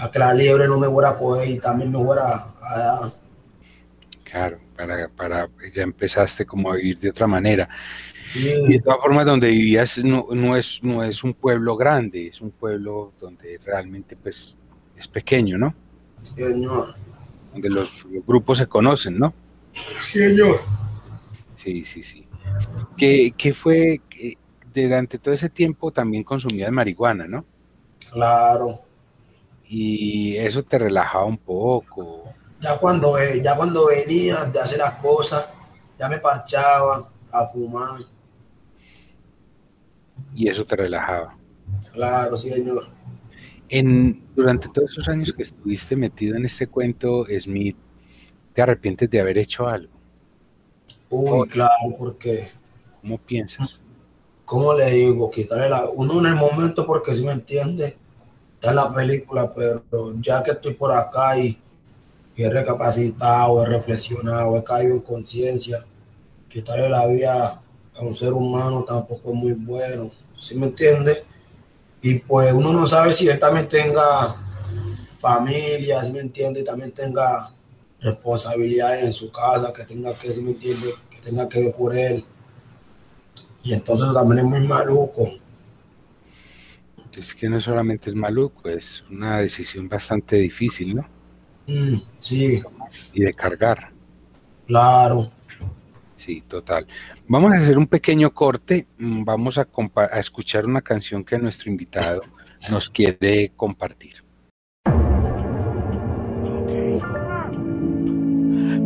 [SPEAKER 2] Para que la liebre no me fuera a coger y también me fuera a,
[SPEAKER 1] Claro, para, para, ya empezaste como a vivir de otra manera. Y de todas formas, donde vivías no, no, es, no es un pueblo grande, es un pueblo donde realmente pues es pequeño, ¿no?
[SPEAKER 2] Señor.
[SPEAKER 1] Donde los, grupos se conocen, ¿no?
[SPEAKER 2] Señor.
[SPEAKER 1] Sí, sí, sí. ¿Qué, qué fue, que durante todo ese tiempo también consumías marihuana, ¿no?
[SPEAKER 2] Claro.
[SPEAKER 1] Y eso te relajaba un poco
[SPEAKER 2] ya cuando, ya cuando venía de hacer las cosas, ya me parchaba a fumar.
[SPEAKER 1] Y eso te relajaba.
[SPEAKER 2] Claro, sí, señor.
[SPEAKER 1] En, durante todos esos años que estuviste metido en este cuento, Smith, ¿te arrepientes de haber hecho algo?
[SPEAKER 2] Uy, claro, porque...
[SPEAKER 1] ¿Cómo piensas?
[SPEAKER 2] ¿Cómo le digo? Quitarle la... Uno en el momento, porque si me entiende, está en la película, pero ya que estoy por acá y he recapacitado, he reflexionado, he caído en conciencia. Quitarle la vida a un ser humano tampoco es muy bueno, ¿sí me entiende? Y pues uno no sabe si él también tenga familia, ¿sí me entiende? Y también tenga responsabilidades en su casa, que tenga que, ¿sí me entiende? Que tenga que ver por él. Y entonces también es muy maluco.
[SPEAKER 1] Es que no solamente es maluco, es una decisión bastante difícil, ¿no?
[SPEAKER 2] Mm, sí.
[SPEAKER 1] Y de cargar.
[SPEAKER 2] Claro.
[SPEAKER 1] Sí, total. Vamos a hacer un pequeño corte. Mm, vamos a, a escuchar una canción que nuestro invitado nos quiere compartir.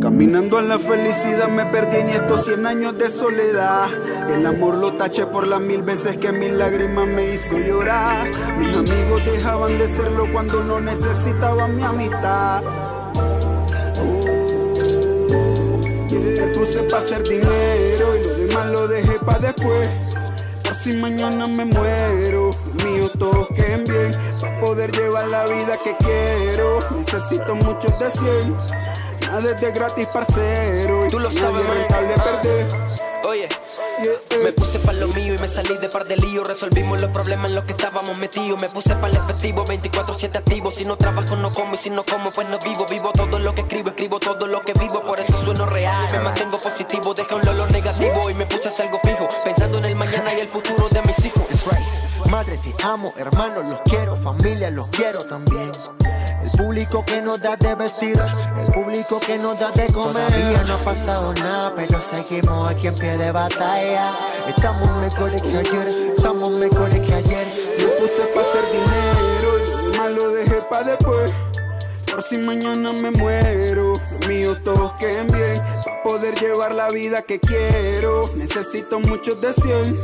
[SPEAKER 3] Caminando en la felicidad me perdí en estos 100 años de soledad. El amor lo taché por las mil veces que mis lágrimas me hizo llorar. Mis amigos dejaban de serlo cuando no necesitaban mi amistad. Me puse para hacer dinero y lo demás lo dejé para después. Por mañana me muero, mío todos queden bien. Para poder llevar la vida que quiero, necesito muchos de 100 desde gratis, parcero. Y
[SPEAKER 4] Tú lo sabes,
[SPEAKER 3] rentable perder.
[SPEAKER 4] Oye. Me puse para lo mío y me salí de par de lío. Resolvimos los problemas en los que estábamos metidos. Me puse para el efectivo, 24-7 activo. Si no trabajo, no como. Y si no como, pues no vivo. Vivo todo lo que escribo, escribo todo lo que vivo. Por eso sueno real. Me mantengo positivo, deja un lo negativo. Y me puse a hacer algo fijo. Pensando en el mañana y el futuro de mis hijos.
[SPEAKER 5] Madre, te amo, hermano, los quiero. Familia, los quiero también. El público que nos da de vestir, el público que nos da de comer. Todavía no ha pasado nada, pero seguimos aquí en pie de batalla. Estamos mejores que ayer, estamos mejores que ayer.
[SPEAKER 3] Yo puse para hacer dinero y demás lo dejé para después. Por si mañana me muero, los míos todos queden bien. Pa' poder llevar la vida que quiero. Necesito muchos de 100.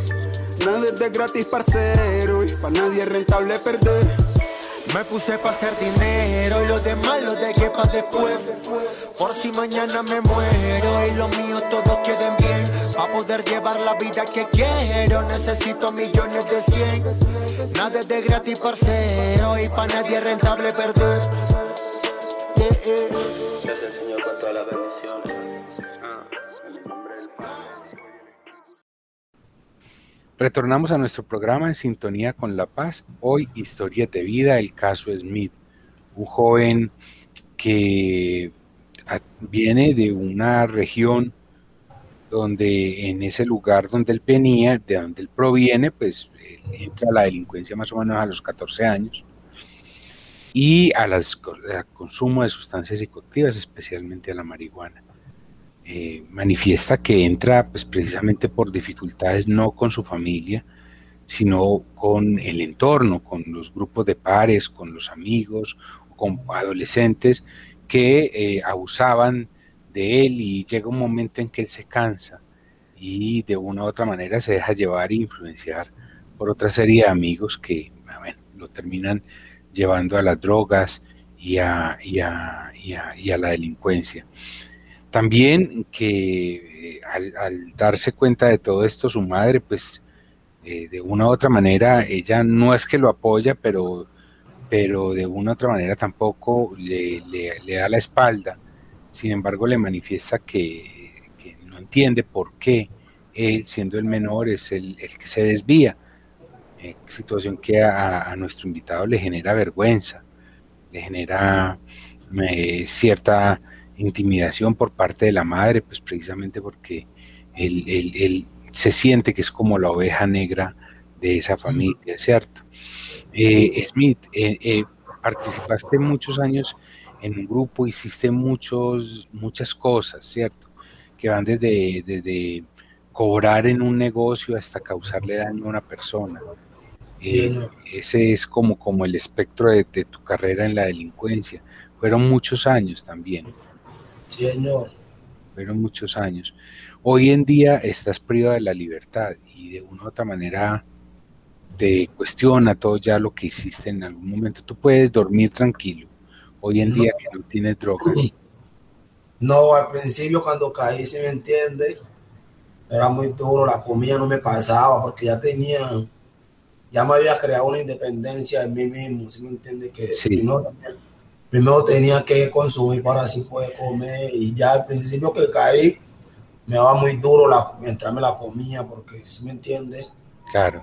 [SPEAKER 3] Nada es de gratis, parcero. Y para nadie es rentable perder.
[SPEAKER 5] Me puse para hacer dinero y lo demás lo dejé para después. Por si mañana me muero y los míos todos queden bien. Para poder llevar la vida que quiero necesito millones de cien. Nada de gratis, parcero, y para nadie es rentable perder.
[SPEAKER 1] Retornamos a nuestro programa en sintonía con la paz. Hoy, historia de vida, el caso Smith, un joven que viene de una región donde en ese lugar donde él venía, de donde él proviene, pues entra a la delincuencia más o menos a los 14 años y al consumo de sustancias psicoactivas, especialmente a la marihuana. Eh, manifiesta que entra pues, precisamente por dificultades no con su familia, sino con el entorno, con los grupos de pares, con los amigos, con adolescentes que eh, abusaban de él y llega un momento en que él se cansa y de una u otra manera se deja llevar e influenciar por otra serie de amigos que lo terminan llevando a las drogas y a, y a la delincuencia. También que eh, al, darse cuenta de todo esto, su madre, pues eh, de una u otra manera, ella no es que lo apoya, pero, pero de una u otra manera tampoco le, da la espalda. Sin embargo, le manifiesta que, no entiende por qué él, siendo el menor, es el, que se desvía. Eh, situación que a, nuestro invitado le genera vergüenza, le genera cierta intimidación por parte de la madre, pues precisamente porque él, se siente que es como la oveja negra de esa familia, ¿cierto? Eh, Smith, eh, eh, participaste muchos años en un grupo, hiciste muchos, muchas cosas, ¿cierto? Que van desde, cobrar en un negocio hasta causarle daño a una persona. Ese es como, como el espectro de, de, tu carrera en la delincuencia. Fueron muchos años también.
[SPEAKER 2] Señor.
[SPEAKER 1] Fueron muchos años. Hoy en día estás privado de la libertad y de una u otra manera te cuestiona todo ya lo que hiciste en algún momento. Tú puedes dormir tranquilo. Hoy en día que no tienes drogas.
[SPEAKER 2] No, al principio cuando caí, si me entiende, era muy duro, la comida no me pasaba porque ya tenía, ya me había creado una independencia en mí mismo, si me entiende? Que
[SPEAKER 1] sí
[SPEAKER 2] primero tenía que consumir para así poder comer y ya al principio que caí me daba muy duro la, mientras me la comía porque, ¿sí me entiendes?
[SPEAKER 1] Claro.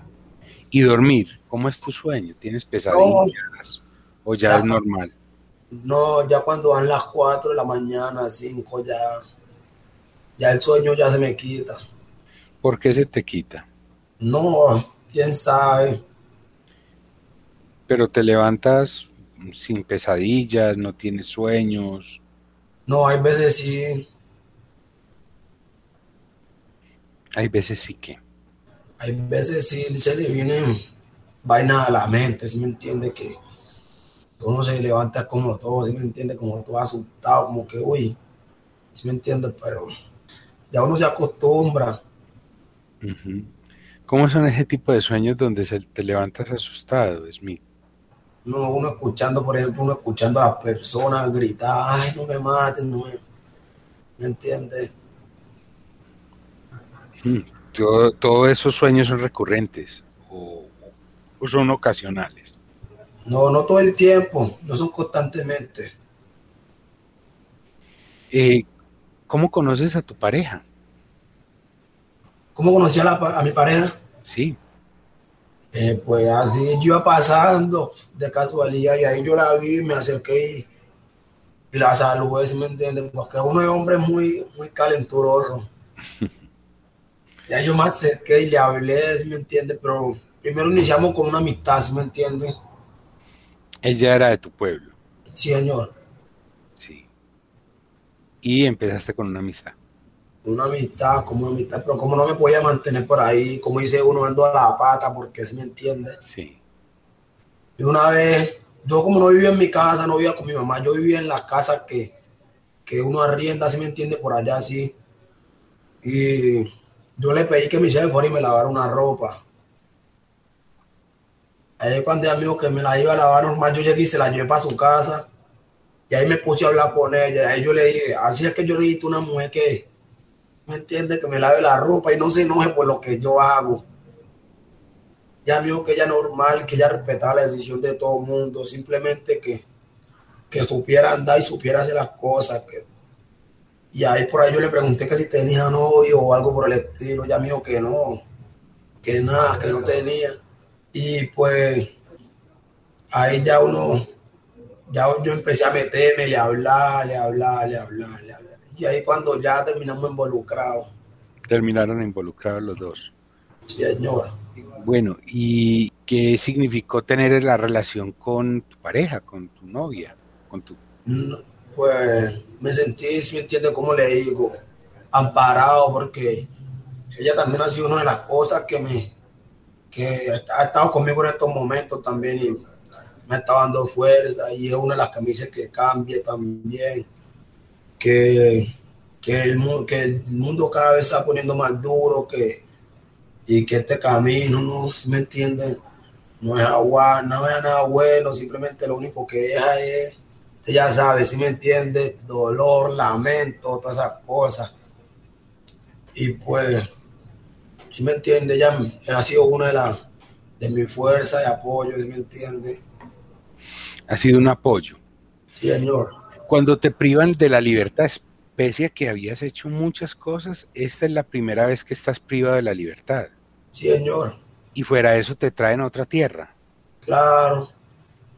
[SPEAKER 1] ¿Y dormir? ¿Cómo es tu sueño? ¿Tienes pesadillas o ya, es normal?
[SPEAKER 2] No, ya cuando van las 4 de la mañana, 5, ya, ya el sueño ya se me quita.
[SPEAKER 1] ¿Por qué se te quita?
[SPEAKER 2] No, quién sabe.
[SPEAKER 1] Pero te levantas sin pesadillas, no tienes sueños.
[SPEAKER 2] No, hay veces sí.
[SPEAKER 1] Hay veces sí que.
[SPEAKER 2] Hay veces sí se le vienen vainas a la mente, ¿sí me entiende? Que uno se levanta como todo, ¿sí me entiende? Como todo asustado, como que, uy, ¿sí me entiende? Pero ya uno se acostumbra.
[SPEAKER 1] ¿Cómo son ese tipo de sueños donde se te levantas asustado, Smith?
[SPEAKER 2] No, uno escuchando, por ejemplo, uno escuchando a las personas gritar, ay, no me maten, no me, ¿me entiendes?
[SPEAKER 1] Hmm, todos esos sueños son recurrentes o, son ocasionales.
[SPEAKER 2] No, no todo el tiempo, no son constantemente.
[SPEAKER 1] Eh, ¿Cómo conoces a tu pareja?
[SPEAKER 2] ¿Cómo conocí a, a mi pareja?
[SPEAKER 1] Sí.
[SPEAKER 2] Eh, pues así yo iba pasando de casualidad y ahí yo la vi, me acerqué y, la saludé, ¿me entiendes? Porque uno es hombre muy, muy calenturoso. y ahí yo me acerqué y le hablé, ¿me entiendes? Pero primero iniciamos con una amistad, ¿me entiendes?
[SPEAKER 1] Ella era de tu pueblo.
[SPEAKER 2] Sí, señor.
[SPEAKER 1] Sí. Y empezaste con una amistad
[SPEAKER 2] una amistad, como una amistad, pero como no me podía mantener por ahí, como dice uno, ando a la pata, porque se me entiende.
[SPEAKER 1] Sí.
[SPEAKER 2] Y una vez, yo como no vivía en mi casa, no vivía con mi mamá, yo vivía en las casas que, que uno arrienda, se me entiende, por allá así. Y yo le pedí que me hiciera favor y me lavara una ropa. Ahí cuando ella me dijo que me la iba a lavar normal, yo llegué y se la llevé para su casa. Y ahí me puse a hablar con ella. Ahí yo le dije, así es que yo necesito una mujer que, ¿me entiende? Que me lave la ropa y no se enoje por lo que yo hago. Ya me que ella normal, que ella respetaba la decisión de todo el mundo, simplemente que, que supiera andar y supiera hacer las cosas. Que... Y ahí por ahí yo le pregunté que si tenía novio o algo por el estilo. Ya me que no, que nada, que no tenía. Y pues ahí ya uno, ya yo empecé a meterme, le hablar, le hablar, le hablar. Y ahí cuando ya terminamos involucrados.
[SPEAKER 1] Terminaron involucrados los dos.
[SPEAKER 2] Sí, señora.
[SPEAKER 1] Bueno, ¿y qué significó tener la relación con tu pareja, con tu novia, con tu...
[SPEAKER 2] pues me sentí, si me entiende cómo le digo, amparado porque ella también ha sido una de las cosas que me, que ha estado conmigo en estos momentos también y me está dando fuerza y es una de las que me dice que cambie también, que, que, el, que el mundo cada vez está poniendo más duro, que, y que este camino, no si me entienden, no es agua, no es nada bueno, simplemente lo único que deja es, ya sabe, si me entiende, dolor, lamento, todas esas cosas. Y pues si me entiende, ella ha sido una de las de mi fuerza de apoyo, si me entiende.
[SPEAKER 1] Ha sido un apoyo.
[SPEAKER 2] Sí, señor.
[SPEAKER 1] Cuando te privan de la libertad, pese a que habías hecho muchas cosas, esta es la primera vez que estás privado de la libertad.
[SPEAKER 2] Sí, señor.
[SPEAKER 1] Y fuera de eso te traen a otra tierra.
[SPEAKER 2] Claro.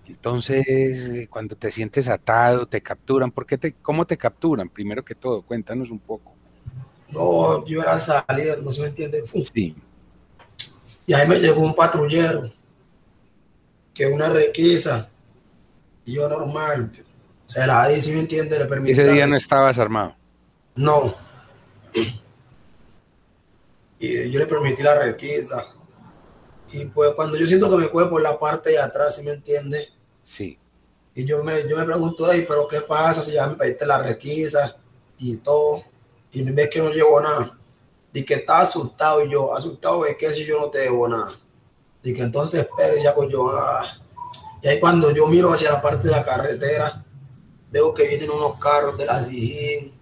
[SPEAKER 1] Entonces, cuando te sientes atado, te capturan. ¿Por qué te, ¿Cómo te capturan? Primero que todo, cuéntanos un poco.
[SPEAKER 2] No, yo era salida, no se me entiende. Sí. Y ahí me llegó un patrullero, que una requisa, y yo normal, se la di, si me entiende, le permití.
[SPEAKER 1] Ese día no estabas armado.
[SPEAKER 2] No. Y yo le permití la requisa. Y pues cuando yo siento que me coge por la parte de atrás, si me entiende.
[SPEAKER 1] Sí.
[SPEAKER 2] Y yo me, yo me pregunto, ahí, pero ¿qué pasa si ya me pediste la requisa y todo? y me ve que no llegó nada. Y que estaba asustado y yo, asustado es que si yo no te debo nada. Y que entonces espere, ya pues yo, ah. Y ahí cuando yo miro hacia la parte de la carretera, veo que vienen unos carros de la SIGIN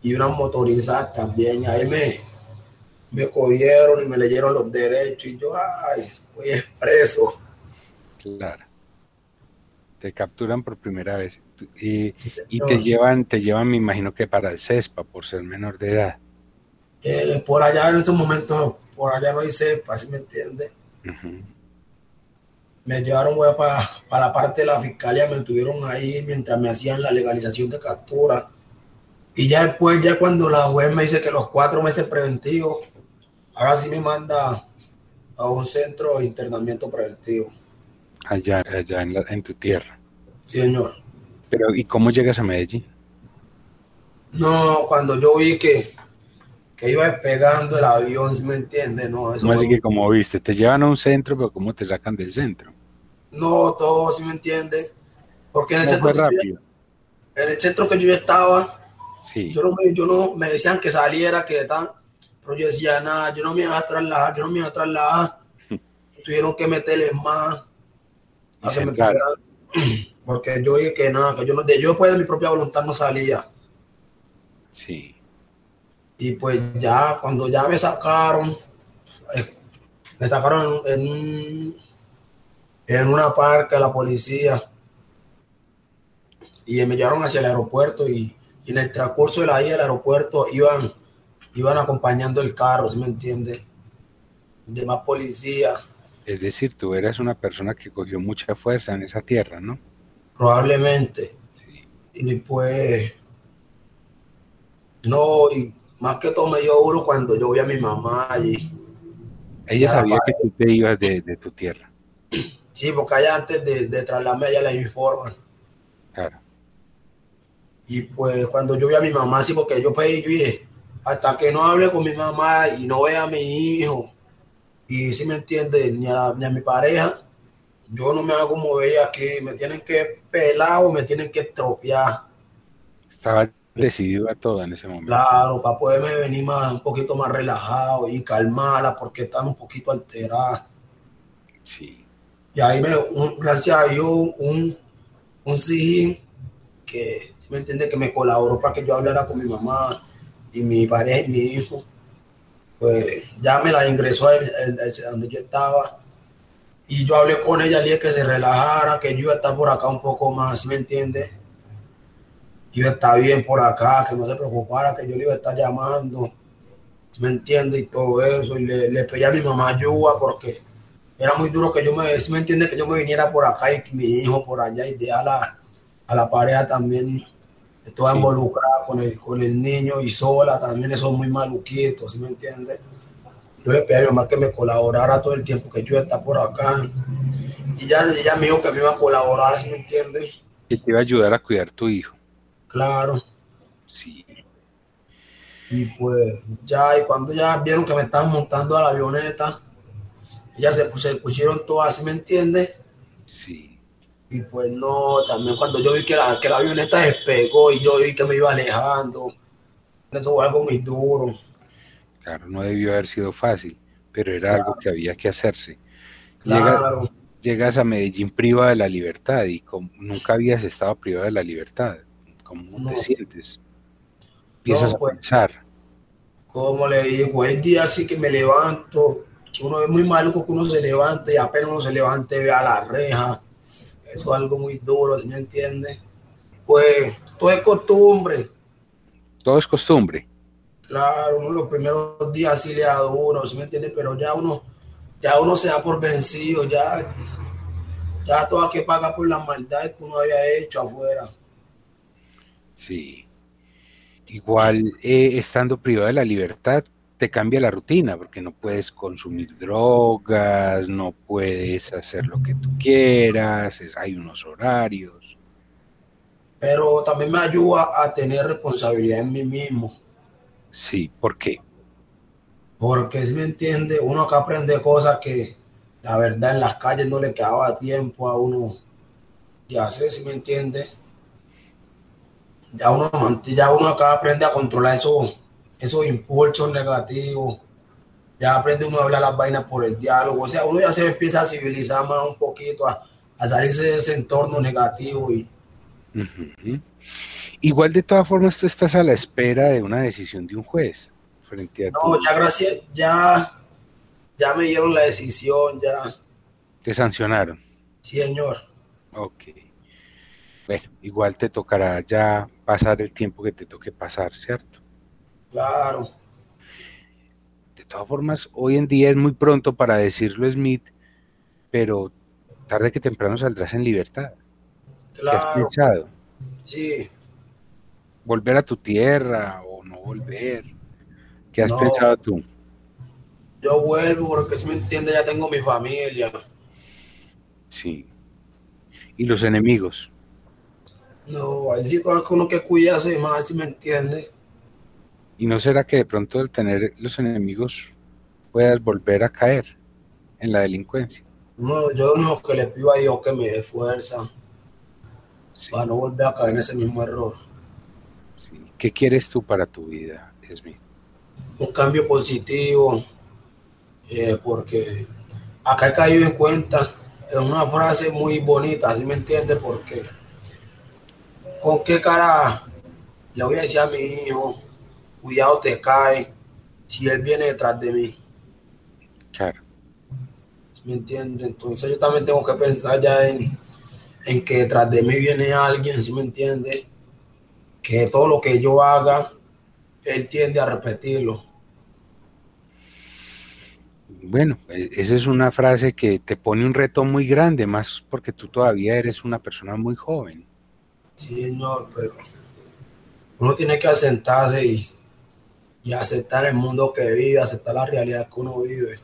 [SPEAKER 2] y unas motorizadas también. Ahí me, me cogieron y me leyeron los derechos y yo, ay, voy expreso.
[SPEAKER 1] Claro. Te capturan por primera vez. Y, te llevan, te llevan, me imagino que para el CESPA, por ser menor de edad.
[SPEAKER 2] Eh, por allá en esos momentos, por allá no hay CESPA, si me entiende. Me llevaron para, para la parte de la fiscalía, me tuvieron ahí mientras me hacían la legalización de captura. Y ya después, ya cuando la juez me dice que los cuatro meses preventivos, ahora sí me manda a un centro de internamiento preventivo.
[SPEAKER 1] Allá, allá en, en tu tierra.
[SPEAKER 2] Sí, señor.
[SPEAKER 1] Pero, ¿y cómo llegas a Medellín?
[SPEAKER 2] No, cuando yo vi que, que iba despegando el avión, ¿me entiendes? No,
[SPEAKER 1] eso así que como viste, te llevan a un centro, pero ¿cómo te sacan del centro?
[SPEAKER 2] No, todo, ¿sí me entiendes? Porque en el, centro rápido? en el centro que yo estaba, sí. yo, no, yo no me decían que saliera, que tal, pero yo decía nada, yo no me iba a trasladar, yo no me iba a trasladar. Tuvieron que meterle más. A que me porque yo dije que nada, que yo no, de yo pues de mi propia voluntad no salía.
[SPEAKER 1] Sí.
[SPEAKER 2] Y pues ya, cuando ya me sacaron, eh, me sacaron en, en, una parca la policía y me llevaron hacia el aeropuerto y, en el transcurso de la ida al aeropuerto iban, iban acompañando el carro, ¿sí me entiende? De más policía.
[SPEAKER 1] Es decir, tú eras una persona que cogió mucha fuerza en esa tierra, ¿no?
[SPEAKER 2] probablemente. Y pues, no, y más que todo me dio duro cuando yo vi a mi mamá y...
[SPEAKER 1] Ella sabía que tú te ibas de, tu tierra.
[SPEAKER 2] Sí, porque allá antes de, de trasladarme ella le informan.
[SPEAKER 1] Claro.
[SPEAKER 2] Y pues cuando yo vi a mi mamá, sí, porque yo pedí, yo dije, hasta que no hable con mi mamá y no vea a mi hijo, y si me entiende, ni ni a mi pareja, yo no me hago mover aquí, me tienen que pelar o me tienen que estropear.
[SPEAKER 1] Estaba decidido a todo en ese momento.
[SPEAKER 2] Claro, para poderme venir más, un poquito más relajado y calmarla porque están un poquito alteradas.
[SPEAKER 1] Sí.
[SPEAKER 2] Y ahí me, gracias a Dios, un, un sí que, me entiende, que me colaboró para que yo hablara con mi mamá y mi pareja y mi hijo. Pues ya me la ingresó a donde yo estaba y yo hablé con ella, le dije que se relajara, que yo iba a estar por acá un poco más, ¿me entiende? Yo está bien por acá, que no se preocupara, que yo le iba a estar llamando, ¿me entiende? Y todo eso. Y le, le pedí a mi mamá ayuda porque era muy duro que yo me, me entiende? Que yo me viniera por acá y mi hijo por allá y de a la, a la pareja también toda involucrada con el, con el niño y sola, también eso es muy maluquito, ¿sí me entiende? Yo le pedí a mi mamá que me colaborara todo el tiempo que yo está por acá. Y ya ella me dijo que me iba a colaborar, ¿sí me entiendes?
[SPEAKER 1] Que te iba a ayudar a cuidar tu hijo.
[SPEAKER 2] Claro.
[SPEAKER 1] Sí.
[SPEAKER 2] Y pues ya, y cuando ya vieron que me estaban montando a la avioneta, ya se, se pusieron todas, ¿sí me entiendes?
[SPEAKER 1] Sí.
[SPEAKER 2] Y pues no, también cuando yo vi que la, que la avioneta despegó y yo vi que me iba alejando, eso fue algo muy duro.
[SPEAKER 1] Claro, no debió haber sido fácil, pero era algo que había que hacerse.
[SPEAKER 2] Claro.
[SPEAKER 1] Llegas, a Medellín privado de la libertad y como nunca habías estado privado de la libertad. ¿Cómo te sientes? Empiezas a pues, pensar.
[SPEAKER 2] Como le digo, el día así que me levanto, que uno es muy maluco que uno se levante y apenas uno se levante ve a la reja. Eso es algo muy duro, ¿me entiende? Pues todo es costumbre.
[SPEAKER 1] Todo es costumbre.
[SPEAKER 2] Claro, uno los primeros días sí le da duro, ¿sí me entiende? Pero ya uno, ya uno se da por vencido, ya, ya todo que paga por la maldad que uno había hecho afuera.
[SPEAKER 1] Sí. Igual eh, estando privado de la libertad, te cambia la rutina, porque no puedes consumir drogas, no puedes hacer lo que tú quieras, hay unos horarios.
[SPEAKER 2] Pero también me ayuda a tener responsabilidad en mí mismo.
[SPEAKER 1] Sí, ¿por qué?
[SPEAKER 2] Porque si me entiende, uno acá aprende cosas que la verdad en las calles no le quedaba tiempo a uno de hacer, si me entiende ya uno, ya uno acá aprende a controlar esos, esos impulsos negativos, ya aprende uno a hablar las vainas por el diálogo, o sea, uno ya se empieza a civilizar más un poquito, a, salirse de ese entorno negativo y...
[SPEAKER 1] Igual de todas formas tú estás a la espera de una decisión de un juez frente a
[SPEAKER 2] No, ya gracias, ya, ya me dieron la decisión, ya.
[SPEAKER 1] ¿Te sancionaron?
[SPEAKER 2] Sí, señor.
[SPEAKER 1] Ok. Bueno, igual te tocará ya pasar el tiempo que te toque pasar, ¿cierto?
[SPEAKER 2] Claro.
[SPEAKER 1] De todas formas, hoy en día es muy pronto para decirlo, Smith, pero tarde que temprano saldrás en libertad.
[SPEAKER 2] Claro.
[SPEAKER 1] ¿Qué has pensado?
[SPEAKER 2] Sí.
[SPEAKER 1] ¿Volver a tu tierra o no volver? ¿Qué has pensado tú?
[SPEAKER 2] Yo vuelvo porque si me entiende ya tengo mi familia.
[SPEAKER 1] Sí. ¿Y los enemigos?
[SPEAKER 2] No, hay situaciones que uno que cuidarse más, si me entiende.
[SPEAKER 1] ¿Y no será que de pronto al tener los enemigos puedas volver a caer en la delincuencia?
[SPEAKER 2] No, yo no que le pido a Dios que me dé fuerza para no volver a caer en ese mismo error.
[SPEAKER 1] ¿Qué quieres tú para tu vida, Smith?
[SPEAKER 2] Un cambio positivo, eh, porque acá he caído en cuenta en una frase muy bonita, ¿sí me entiende? Porque ¿Con qué cara le voy a decir a mi hijo, cuidado te cae, si él viene detrás de mí?
[SPEAKER 1] Claro.
[SPEAKER 2] ¿Me entiende? Entonces yo también tengo que pensar ya en, en que detrás de mí viene alguien, ¿sí me entiende? Que todo lo que yo haga, él tiende a repetirlo.
[SPEAKER 1] Bueno, e, esa es una frase que te pone un reto muy grande, más porque tú todavía eres una persona muy joven.
[SPEAKER 2] Sí, señor, pero uno tiene que asentarse y, aceptar el mundo que vive, aceptar la realidad que uno vive.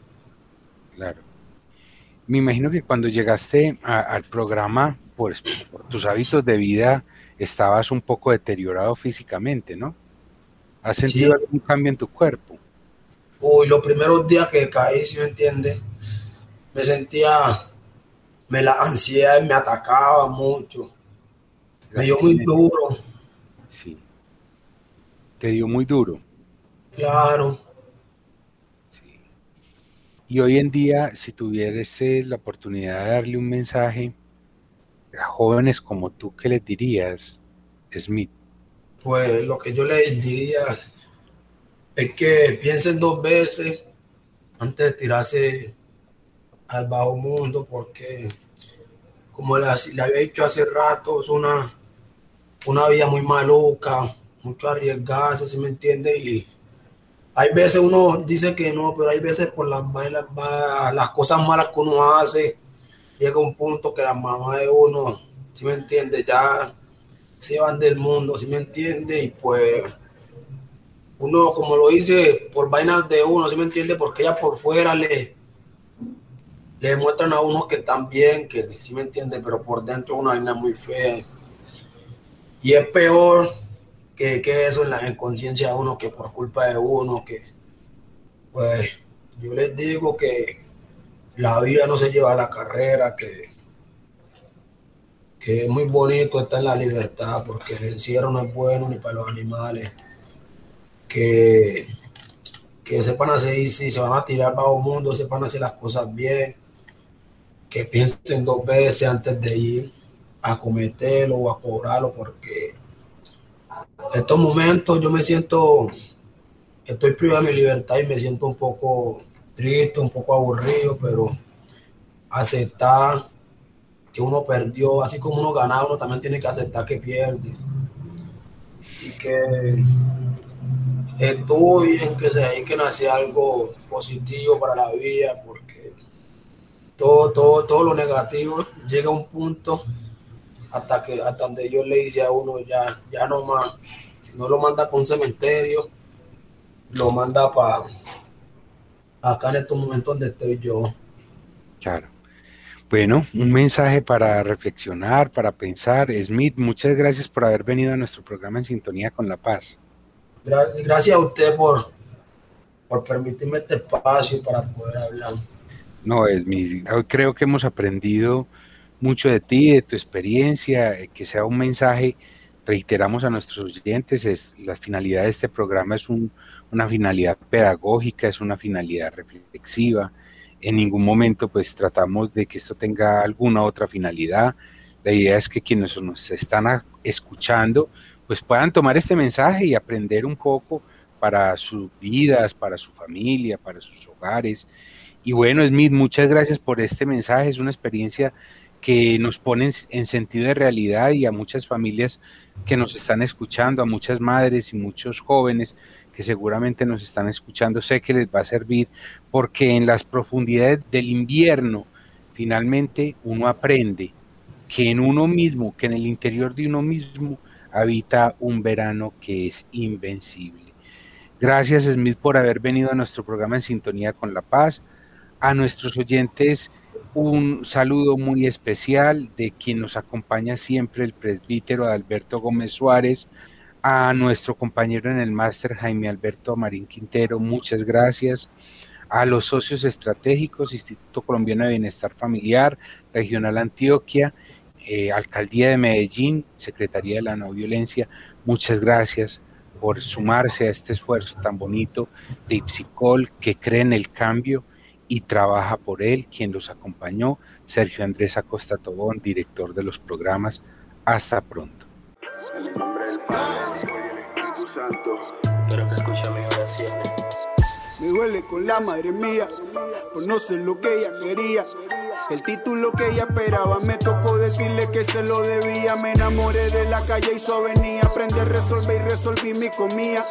[SPEAKER 1] Claro. Me imagino que cuando llegaste al programa, pues, por tus hábitos de vida, estabas un poco deteriorado físicamente, ¿no? ¿Has sentido algún cambio en tu cuerpo?
[SPEAKER 2] Uy, los primeros días que caí, si me entiendes, me sentía, me la ansiedad me atacaba mucho me dio muy duro.
[SPEAKER 1] Sí. te dio muy duro.
[SPEAKER 2] Claro.
[SPEAKER 1] Y hoy en día, si tuvieras la oportunidad de darle un mensaje a jóvenes como tú, ¿qué les dirías, Smith?
[SPEAKER 2] Pues lo que yo les diría es que piensen dos veces antes de tirarse al bajo mundo, porque como le, había dicho hace rato, es una, una vida muy maluca, mucho arriesgarse, si me entiende? Y hay veces uno dice que no, pero hay veces por las, las, las cosas malas que uno hace, llega un punto que la mamá de uno, si me entiende? Ya se van del mundo, si me entiende? Y pues uno, como lo dice, por vainas de uno, si me entiende? Porque ella por fuera le, le muestran a uno que también, que si me entiende? Pero por dentro una vaina muy fea. Y es peor que, eso en la conciencia de uno, que por culpa de uno, que pues yo les digo que la vida no se lleva a la carrera, que, que es muy bonito estar en la libertad, porque el encierro no es bueno ni para los animales, que, que sepan hacer, si se van a tirar bajo mundo, sepan hacer las cosas bien, que piensen dos veces antes de ir a cometerlo o a cobrarlo, porque en estos momentos yo me siento, estoy privado de mi libertad y me siento un poco triste, un poco aburrido, pero aceptar que uno perdió, así como uno ganaba, uno también tiene que aceptar que pierde. Y que estuvo bien que se hay que nacer algo positivo para la vida, porque todo, todo, todo lo negativo llega a un punto hasta que hasta donde Dios le dice a uno ya, ya no más, si no lo manda para un cementerio, lo manda para acá en estos momentos donde estoy yo.
[SPEAKER 1] Claro. Bueno, un mensaje para reflexionar, para pensar. Smith, muchas gracias por haber venido a nuestro programa en Sintonía con la Paz.
[SPEAKER 2] Gracias a usted por, por permitirme este espacio para poder hablar.
[SPEAKER 1] No, Smith, creo que hemos aprendido mucho de ti, de tu experiencia, eh, que sea un mensaje, reiteramos a nuestros oyentes, es, la finalidad de este programa es una finalidad pedagógica, es una finalidad reflexiva, en ningún momento pues tratamos de que esto tenga alguna otra finalidad, la idea es que quienes nos están escuchando pues puedan tomar este mensaje y aprender un poco para sus vidas, para su familia, para sus hogares. Y bueno, Smith, muchas gracias por este mensaje, es una experiencia que nos ponen en sentido de realidad y a muchas familias que nos están escuchando, a muchas madres y muchos jóvenes que seguramente nos están escuchando, sé que les va a servir porque en las profundidades del invierno finalmente uno aprende que en uno mismo, que en el interior de uno mismo habita un verano que es invencible. Gracias Smith por haber venido a nuestro programa en sintonía con la paz, a nuestros oyentes un saludo muy especial de quien nos acompaña siempre, el presbítero Alberto Gómez Suárez, a nuestro compañero en el máster Jaime Alberto Marín Quintero, muchas gracias. A los socios estratégicos, Instituto Colombiano de Bienestar Familiar, Regional Antioquia, eh, Alcaldía de Medellín, Secretaría de la No Violencia, muchas gracias por sumarse a este esfuerzo tan bonito de Ipsicol que cree en el cambio y trabaja por él, quien los acompañó, Sergio Andrés Acosta Tobón, director de los programas. Hasta pronto.
[SPEAKER 3] Me duele con la madre mía, por no ser lo que ella quería. El título que ella esperaba, me tocó decirle que se lo debía. Me enamoré de la calle y su avenida, aprendí a resolver y resolví mi comida.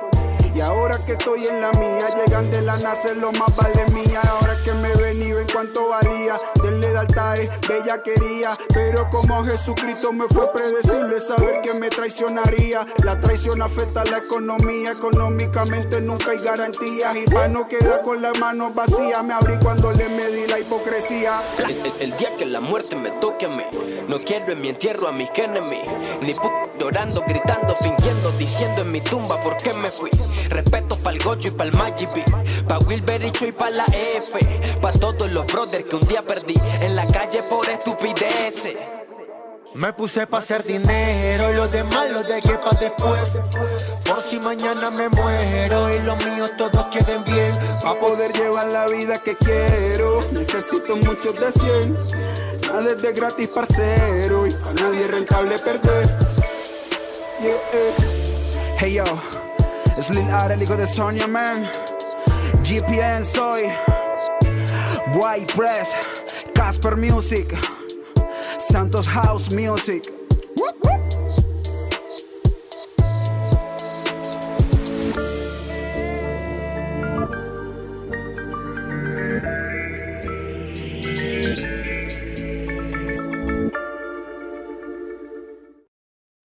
[SPEAKER 3] Y ahora que estoy en la mía, llegan de la nace lo más vale mía. Ahora que me ven y ven cuánto valía, denle de altares, bella quería. Pero como Jesucristo me fue predecible saber que me traicionaría. La traición afecta la economía, económicamente nunca hay garantías. Y para no quedar con las manos vacías, me abrí cuando le medí la hipocresía.
[SPEAKER 4] El, día que la muerte me toque a mí, no quiero en mi entierro a mis enemigos. Ni p llorando, gritando, fingiendo, diciendo en mi tumba por qué me fui. Respeto pa'l Gocho y pa'l Magipi, pa' Wilbericho y pa' la F, pa' todos los brothers que un día perdí en la calle por estupideces.
[SPEAKER 5] Me puse pa' hacer dinero y lo demás lo dejé pa' después. Por si mañana me muero y los míos todos queden bien.
[SPEAKER 3] Pa' poder llevar la vida que quiero, necesito muchos de 100. Nada es de gratis, parcero, y a nadie es rentable perder. Eh. Hey yo, es Lil de Sonia Man. GPN soy. White Press, Casper Music, Santos House Music.